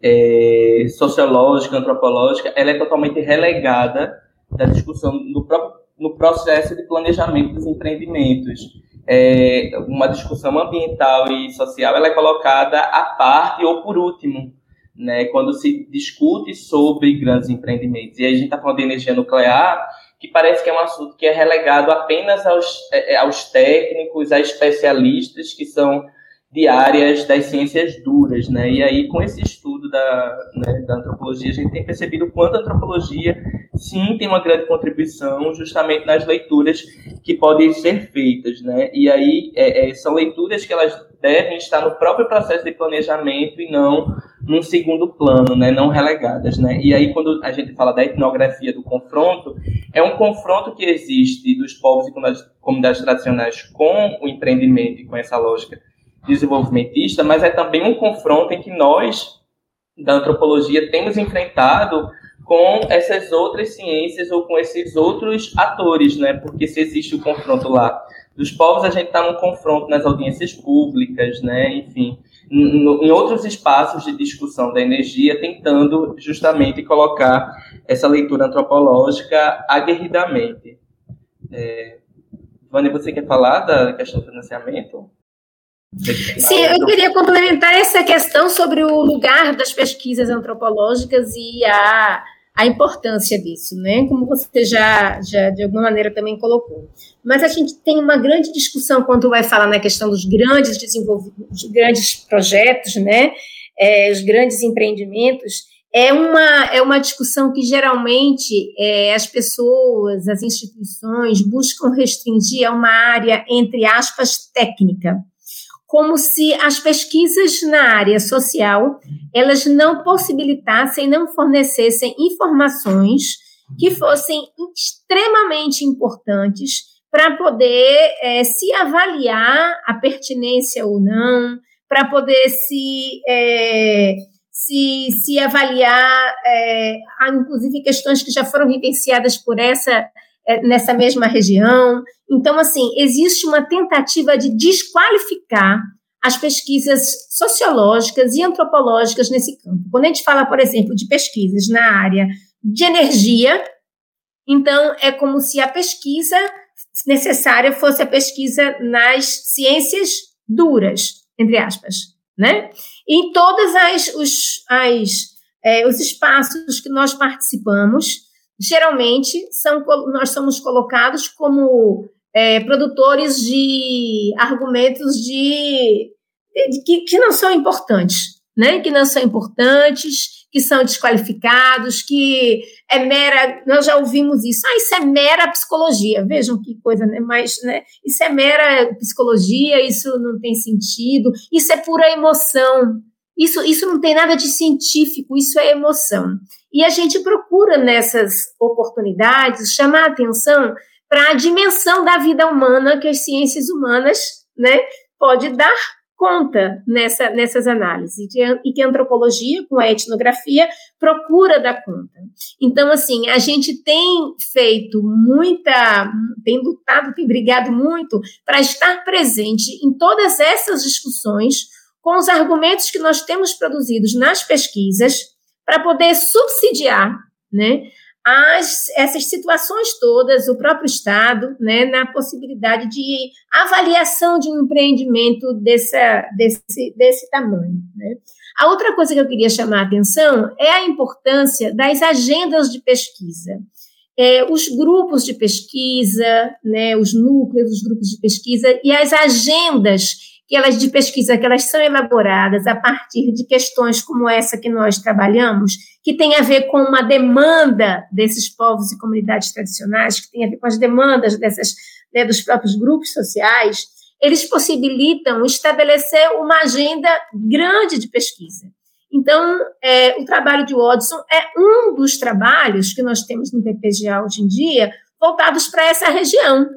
é, sociológica, antropológica, ela é totalmente relegada da discussão no, próprio, no processo de planejamento dos empreendimentos. É, uma discussão ambiental e social ela é colocada à parte ou por último, né, quando se discute sobre grandes empreendimentos. E aí a gente está falando de energia nuclear, que parece que é um assunto que é relegado apenas aos, é, é, aos técnicos, a especialistas que são de áreas das ciências duras, né? E aí, com esse estudo da, né, da antropologia, a gente tem percebido quanto a antropologia, sim, tem uma grande contribuição justamente nas leituras que podem ser feitas, né? E aí, é, é, são leituras que elas devem estar no próprio processo de planejamento e não num segundo plano, né, não relegadas, né? E aí quando a gente fala da etnografia do confronto, é um confronto que existe dos povos e comunidades tradicionais com o empreendimento e com essa lógica desenvolvimentista, mas é também um confronto em que nós da antropologia temos enfrentado com essas outras ciências ou com esses outros atores, né? Porque se existe o confronto lá dos povos, a gente está num confronto nas audiências públicas, né? Enfim, em outros espaços de discussão da energia, tentando justamente colocar essa leitura antropológica aguerridamente. É, Vânia, você quer falar da questão do financiamento?
Sim, eu queria complementar essa questão sobre o lugar das pesquisas antropológicas e a, a importância disso, né? Como você já, já de alguma maneira também colocou. Mas a gente tem uma grande discussão quando vai falar na questão dos grandes desenvolvimentos, grandes projetos, né? É, os grandes empreendimentos. É uma, é uma discussão que geralmente é, as pessoas, as instituições buscam restringir a uma área, entre aspas, técnica como se as pesquisas na área social elas não possibilitassem, não fornecessem informações que fossem extremamente importantes para poder é, se avaliar a pertinência ou não, para poder se, é, se, se avaliar, é, inclusive questões que já foram vivenciadas por essa nessa mesma região. Então, assim, existe uma tentativa de desqualificar as pesquisas sociológicas e antropológicas nesse campo. Quando a gente fala, por exemplo, de pesquisas na área de energia, então é como se a pesquisa necessária fosse a pesquisa nas ciências duras, entre aspas, né? Em todos as, os, as, é, os espaços que nós participamos, geralmente são, nós somos colocados como é, produtores de argumentos de, de que, que, não são importantes, né? Que não são importantes, que são desqualificados, que é mera. Nós já ouvimos isso. Ah, isso é mera psicologia. Vejam que coisa, né? Mas, né? Isso é mera psicologia. Isso não tem sentido. Isso é pura emoção. Isso, isso não tem nada de científico, isso é emoção. E a gente procura nessas oportunidades chamar atenção para a dimensão da vida humana que as ciências humanas né, pode dar conta nessa, nessas análises e que a antropologia com a etnografia procura dar conta. Então, assim, a gente tem feito muita, tem lutado, tem brigado muito para estar presente em todas essas discussões com os argumentos que nós temos produzidos nas pesquisas para poder subsidiar né, as, essas situações todas, o próprio Estado, né, na possibilidade de avaliação de um empreendimento dessa, desse, desse tamanho. Né. A outra coisa que eu queria chamar a atenção é a importância das agendas de pesquisa. É, os grupos de pesquisa, né, os núcleos, os grupos de pesquisa e as agendas que elas de pesquisa que elas são elaboradas a partir de questões como essa que nós trabalhamos, que tem a ver com uma demanda desses povos e comunidades tradicionais, que tem a ver com as demandas dessas, né, dos próprios grupos sociais, eles possibilitam estabelecer uma agenda grande de pesquisa. Então, é, o trabalho de Watson é um dos trabalhos que nós temos no PPGA hoje em dia voltados para essa região,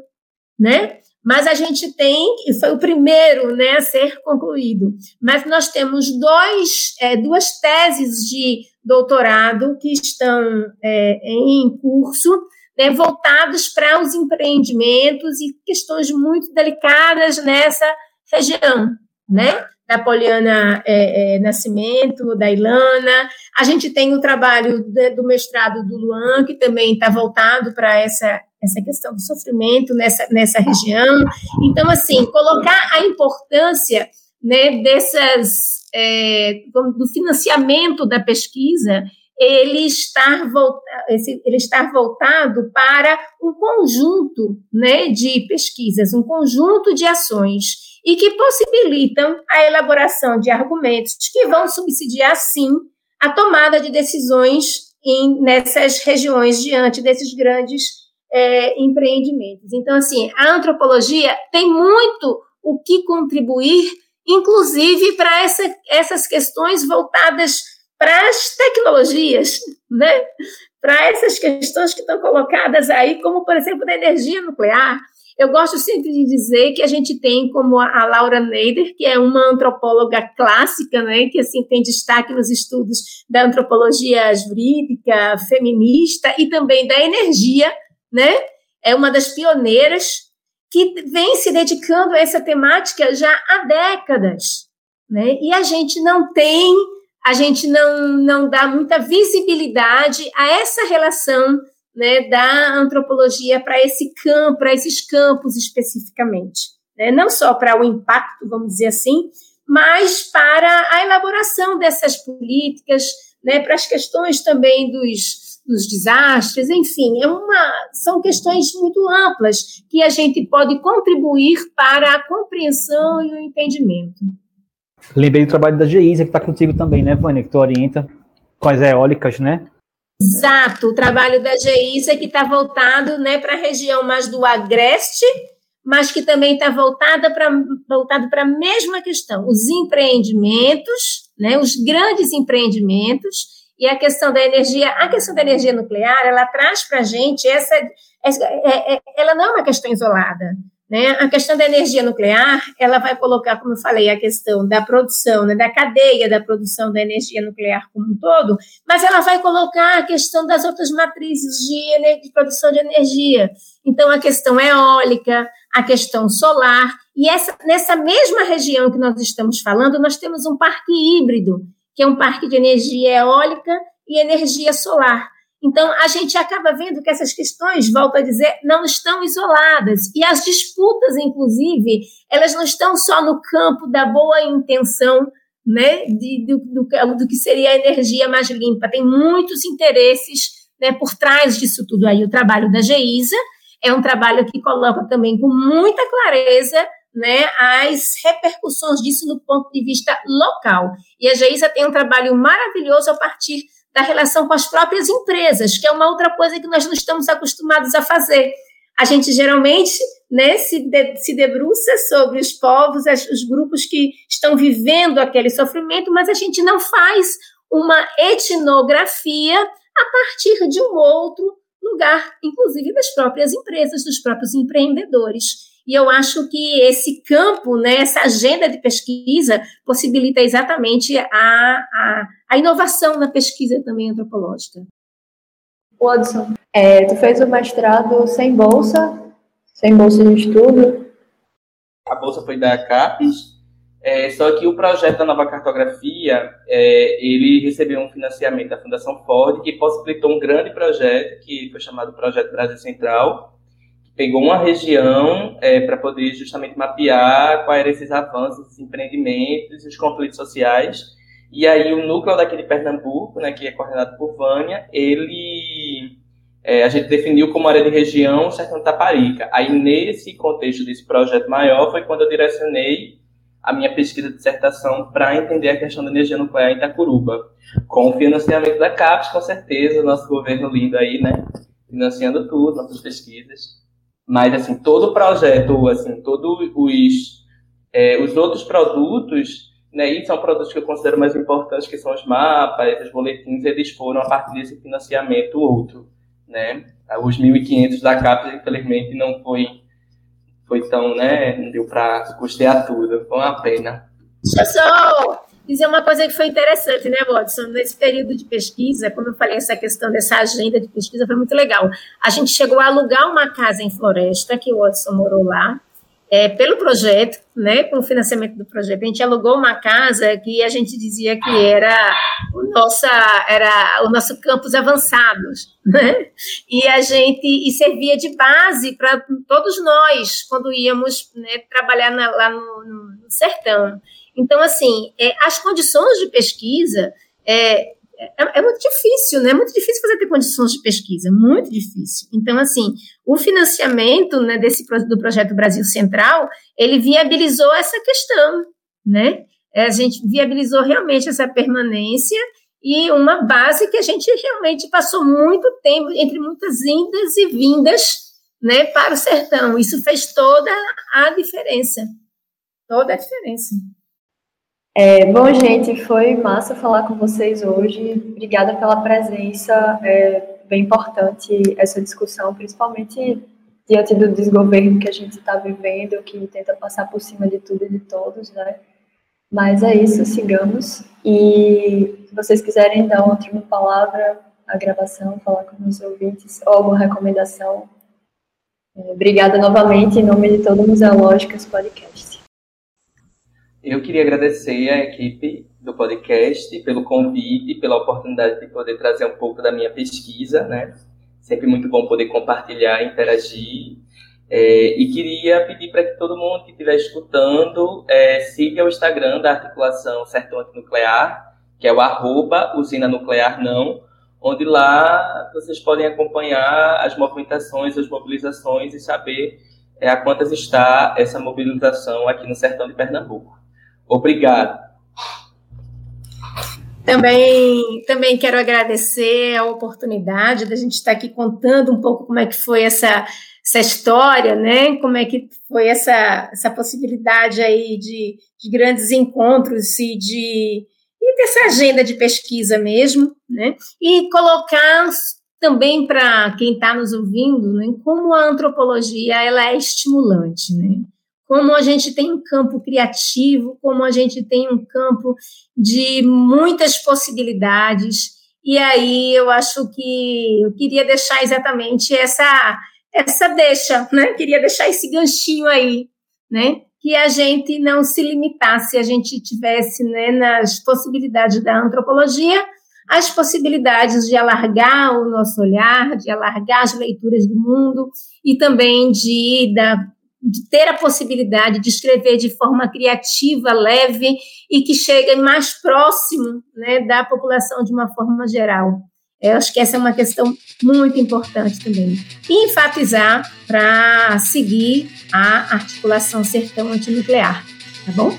né? Mas a gente tem, e foi o primeiro né, a ser concluído, mas nós temos dois, é, duas teses de doutorado que estão é, em curso, né, voltados para os empreendimentos e questões muito delicadas nessa região, né? Da Poliana é, é, Nascimento, da Ilana. A gente tem o trabalho de, do mestrado do Luan, que também está voltado para essa essa questão do sofrimento nessa, nessa região. Então, assim, colocar a importância né, dessas, é, do financiamento da pesquisa, ele estar, ele estar voltado para um conjunto né, de pesquisas, um conjunto de ações, e que possibilitam a elaboração de argumentos que vão subsidiar, sim, a tomada de decisões em, nessas regiões diante desses grandes é, empreendimentos. Então, assim, a antropologia tem muito o que contribuir, inclusive para essa, essas questões voltadas para as tecnologias, né? para essas questões que estão colocadas aí, como, por exemplo, da energia nuclear. Eu gosto sempre de dizer que a gente tem como a Laura Neider, que é uma antropóloga clássica, né, que assim tem destaque nos estudos da antropologia jurídica, feminista e também da energia, né? É uma das pioneiras que vem se dedicando a essa temática já há décadas, né? E a gente não tem, a gente não, não dá muita visibilidade a essa relação né, da antropologia para esse campo, para esses campos especificamente. Né? Não só para o impacto, vamos dizer assim, mas para a elaboração dessas políticas, né, para as questões também dos, dos desastres, enfim, é uma, são questões muito amplas que a gente pode contribuir para a compreensão e o entendimento.
Lembrei do trabalho da Geisa, que está contigo também, né, Vânia, que tu orienta com as eólicas, né?
Exato, o trabalho da Geisa que está voltado né, para a região mais do Agreste, mas que também está voltada para voltado para a mesma questão, os empreendimentos, né, os grandes empreendimentos e a questão da energia, a questão da energia nuclear, ela traz para a gente essa, essa é, é, ela não é uma questão isolada, né? A questão da energia nuclear, ela vai colocar, como eu falei, a questão da produção, né, da cadeia da produção da energia nuclear como um todo, mas ela vai colocar a questão das outras matrizes de, de produção de energia. Então, a questão eólica, a questão solar, e essa, nessa mesma região que nós estamos falando, nós temos um parque híbrido, que é um parque de energia eólica e energia solar. Então, a gente acaba vendo que essas questões, volto a dizer, não estão isoladas. E as disputas, inclusive, elas não estão só no campo da boa intenção né, de, do, do, do que seria a energia mais limpa. Tem muitos interesses né, por trás disso tudo aí. O trabalho da GEISA é um trabalho que coloca também com muita clareza né, as repercussões disso no ponto de vista local. E a GEISA tem um trabalho maravilhoso a partir da relação com as próprias empresas, que é uma outra coisa que nós não estamos acostumados a fazer. A gente geralmente né, se, de, se debruça sobre os povos, as, os grupos que estão vivendo aquele sofrimento, mas a gente não faz uma etnografia a partir de um outro lugar, inclusive das próprias empresas, dos próprios empreendedores. E eu acho que esse campo, né, essa agenda de pesquisa, possibilita exatamente a, a, a inovação na pesquisa também antropológica.
Watson, é, tu fez o mestrado sem bolsa, sem bolsa de estudo?
A bolsa foi da CAPES, é, só que o projeto da nova cartografia, é, ele recebeu um financiamento da Fundação Ford, que possibilitou um grande projeto, que foi chamado Projeto Brasil Central, pegou uma região é, para poder justamente mapear quais eram esses avanços, esses empreendimentos, os conflitos sociais. E aí o núcleo daqui de Pernambuco, né, que é coordenado por Vânia, ele é, a gente definiu como área de região o Sertão Taparica. Aí nesse contexto desse projeto maior foi quando eu direcionei a minha pesquisa de dissertação para entender a questão da energia nuclear em Itacuruba. Com o financiamento da CAPES, com certeza, nosso governo lindo aí, né? Financiando tudo, nossas pesquisas. Mas, assim, todo o projeto, assim, todos os, é, os outros produtos, né, e são produtos que eu considero mais importantes, que são os mapas, os boletins, eles foram a partir desse financiamento outro, né? Os 1.500 da CAPES, infelizmente, não foi, foi tão, né, não deu para custear tudo, foi uma pena.
Pessoal, dizer uma coisa que foi interessante, né, Watson? Nesse período de pesquisa, como eu falei, essa questão dessa agenda de pesquisa foi muito legal. A gente chegou a alugar uma casa em Floresta, que o Watson morou lá, é, pelo projeto, né, com o financiamento do projeto. A gente alugou uma casa que a gente dizia que era o, nossa, era o nosso campus avançados, né? E a gente e servia de base para todos nós quando íamos né, trabalhar na, lá no, no sertão. Então, assim, é, as condições de pesquisa é, é, é, muito difícil, né? É muito difícil fazer ter condições de pesquisa, muito difícil. Então, assim, o financiamento né, desse do projeto Brasil Central, ele viabilizou essa questão, né? É, a gente viabilizou realmente essa permanência e uma base que a gente realmente passou muito tempo entre muitas indas e vindas, né, para o sertão. Isso fez toda a diferença, toda a diferença.
É, bom, gente, foi massa falar com vocês hoje. Obrigada pela presença. É bem importante essa discussão, principalmente diante do desgoverno que a gente está vivendo, que tenta passar por cima de tudo e de todos, né? Mas é isso, sigamos. E se vocês quiserem dar uma última palavra à gravação, falar com os ouvintes, ou alguma recomendação, é, obrigada novamente em nome de todo o Museológicas Podcast.
Eu queria agradecer à equipe do podcast pelo convite, pela oportunidade de poder trazer um pouco da minha pesquisa, né? Sempre muito bom poder compartilhar, interagir. É, e queria pedir para que todo mundo que estiver escutando é, siga o Instagram da articulação Sertão Antinuclear, que é o arroba usina nuclear não, onde lá vocês podem acompanhar as movimentações, as mobilizações e saber é, a quantas está essa mobilização aqui no sertão de Pernambuco. Obrigado.
Também, também quero agradecer a oportunidade da gente estar aqui contando um pouco como é que foi essa, essa história, né? Como é que foi essa, essa possibilidade aí de, de grandes encontros e de e dessa agenda de pesquisa mesmo, né? E colocar também para quem está nos ouvindo, né, como a antropologia ela é estimulante, né? Como a gente tem um campo criativo, como a gente tem um campo de muitas possibilidades. E aí eu acho que eu queria deixar exatamente essa essa deixa, né? Queria deixar esse ganchinho aí, né? que a gente não se limitasse, a gente tivesse né, nas possibilidades da antropologia as possibilidades de alargar o nosso olhar, de alargar as leituras do mundo e também de, da, de ter a possibilidade de escrever de forma criativa, leve e que chegue mais próximo né, da população de uma forma geral. Eu acho que essa é uma questão muito importante também. E enfatizar para seguir a articulação sertão antinuclear, tá bom?